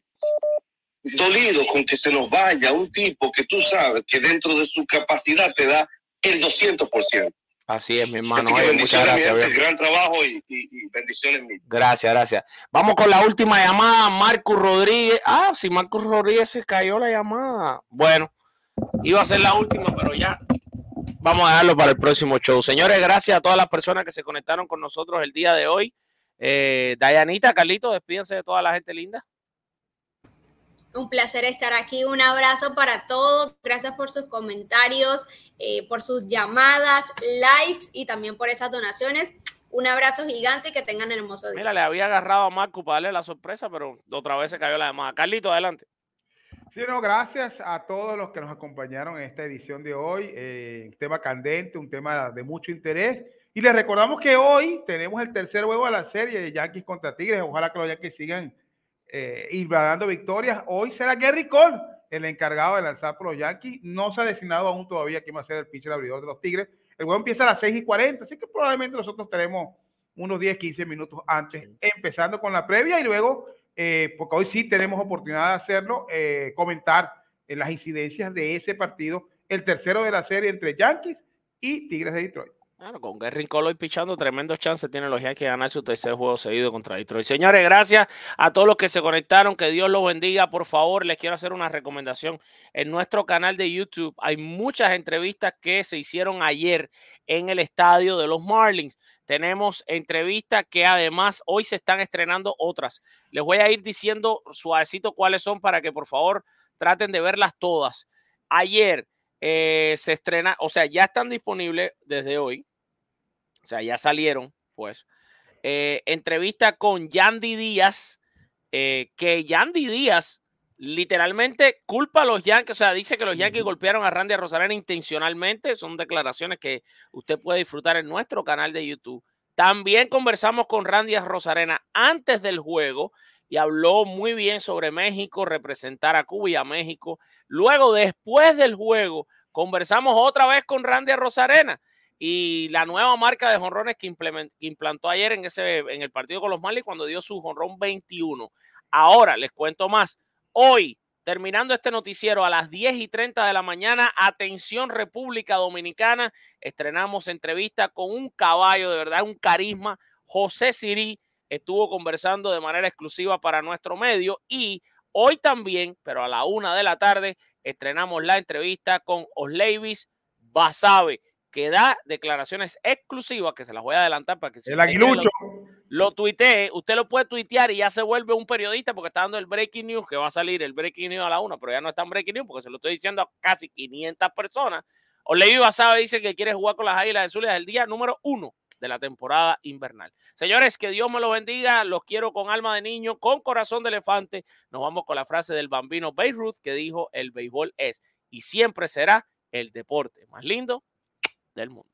dolidos con que se nos vaya un tipo que tú sabes que dentro de su capacidad te da el 200%. Así es, mi hermano. Oye, muchas gracias, gente, gran trabajo y, y- y bendiciones mil. Gracias, gracias. Vamos con la última llamada, Marcus Rodríguez. Ah, si Marcus Rodríguez se cayó la llamada. Bueno, iba a ser la última, pero ya vamos a dejarlo para el próximo show. Señores, gracias a todas las personas que se conectaron con nosotros el día de hoy. Eh, Dayanita, Carlito, despídense de toda la gente linda. Un placer estar aquí. Un abrazo para todos. Gracias por sus comentarios, eh, por sus llamadas, likes y también por esas donaciones. Un abrazo gigante y que tengan hermoso día. Mira, le había agarrado a Marcus para darle la sorpresa, pero otra vez se cayó la llamada. Carlito, adelante. Sí, no, gracias a todos los que nos acompañaron en esta edición de hoy. eh, un tema candente, un tema de mucho interés. Y les recordamos que hoy tenemos el tercer juego de la serie de Yankees contra Tigres. Ojalá que los Yankees sigan eh, dando victorias. Hoy será Gary Cole el encargado de lanzar por los Yankees. No se ha designado aún todavía quién va a ser el pitcher abridor de los Tigres. El juego empieza a las 6 y 40, así que probablemente nosotros tenemos unos 10, 15 minutos antes, empezando con la previa y luego, eh, porque hoy sí tenemos oportunidad de hacerlo, eh, comentar en las incidencias de ese partido, el tercero de la serie entre Yankees y Tigres de Detroit. Claro, con Gary Cole pichando, tremendos chances tienen los Yankees de ganar su tercer juego seguido contra Detroit. Señores, gracias a todos los que se conectaron. Que Dios los bendiga. Por favor, les quiero hacer una recomendación. En nuestro canal de YouTube hay muchas entrevistas que se hicieron ayer en el estadio de los Marlins. Tenemos entrevistas que además hoy se están estrenando otras. Les voy a ir diciendo suavecito cuáles son para que por favor traten de verlas todas. Ayer eh, se estrena, o sea, ya están disponibles desde hoy. O sea, ya salieron, pues. Eh, entrevista con Yandy Díaz, eh, que Yandy Díaz literalmente culpa a los Yankees, o sea, dice que los Yankees golpearon a Randy Rosarena intencionalmente. Son declaraciones que usted puede disfrutar en nuestro canal de YouTube. También conversamos con Randy Rosarena antes del juego y habló muy bien sobre México, representar a Cuba y a México. Luego, después del juego, conversamos otra vez con Randy Rosarena y la nueva marca de jonrones que, implantó ayer en, ese, en el partido con los Marlins cuando dio su jonrón 21. Ahora les cuento más. Hoy, terminando este noticiero a las 10 y 30 de la mañana, atención República Dominicana, estrenamos entrevista con un caballo, de verdad, un carisma, José Sirí, estuvo conversando de manera exclusiva para nuestro medio y hoy también, pero a la una de la tarde, estrenamos la entrevista con Osleivis Basabe, que da declaraciones exclusivas, que se las voy a adelantar para que el aguilucho. lo, lo tuitee, usted lo puede tuitear y ya se vuelve un periodista porque está dando el breaking news, que va a salir el breaking news a la una, pero ya no está en breaking news porque se lo estoy diciendo a casi 500 personas. Osleivis Basabe dice que quiere jugar con las Águilas de Zulia el día número uno de la temporada invernal. Señores, que Dios me los bendiga, los quiero con alma de niño, con corazón de elefante. Nos vamos con la frase del bambino Beirut que dijo, el béisbol es y siempre será el deporte más lindo del mundo.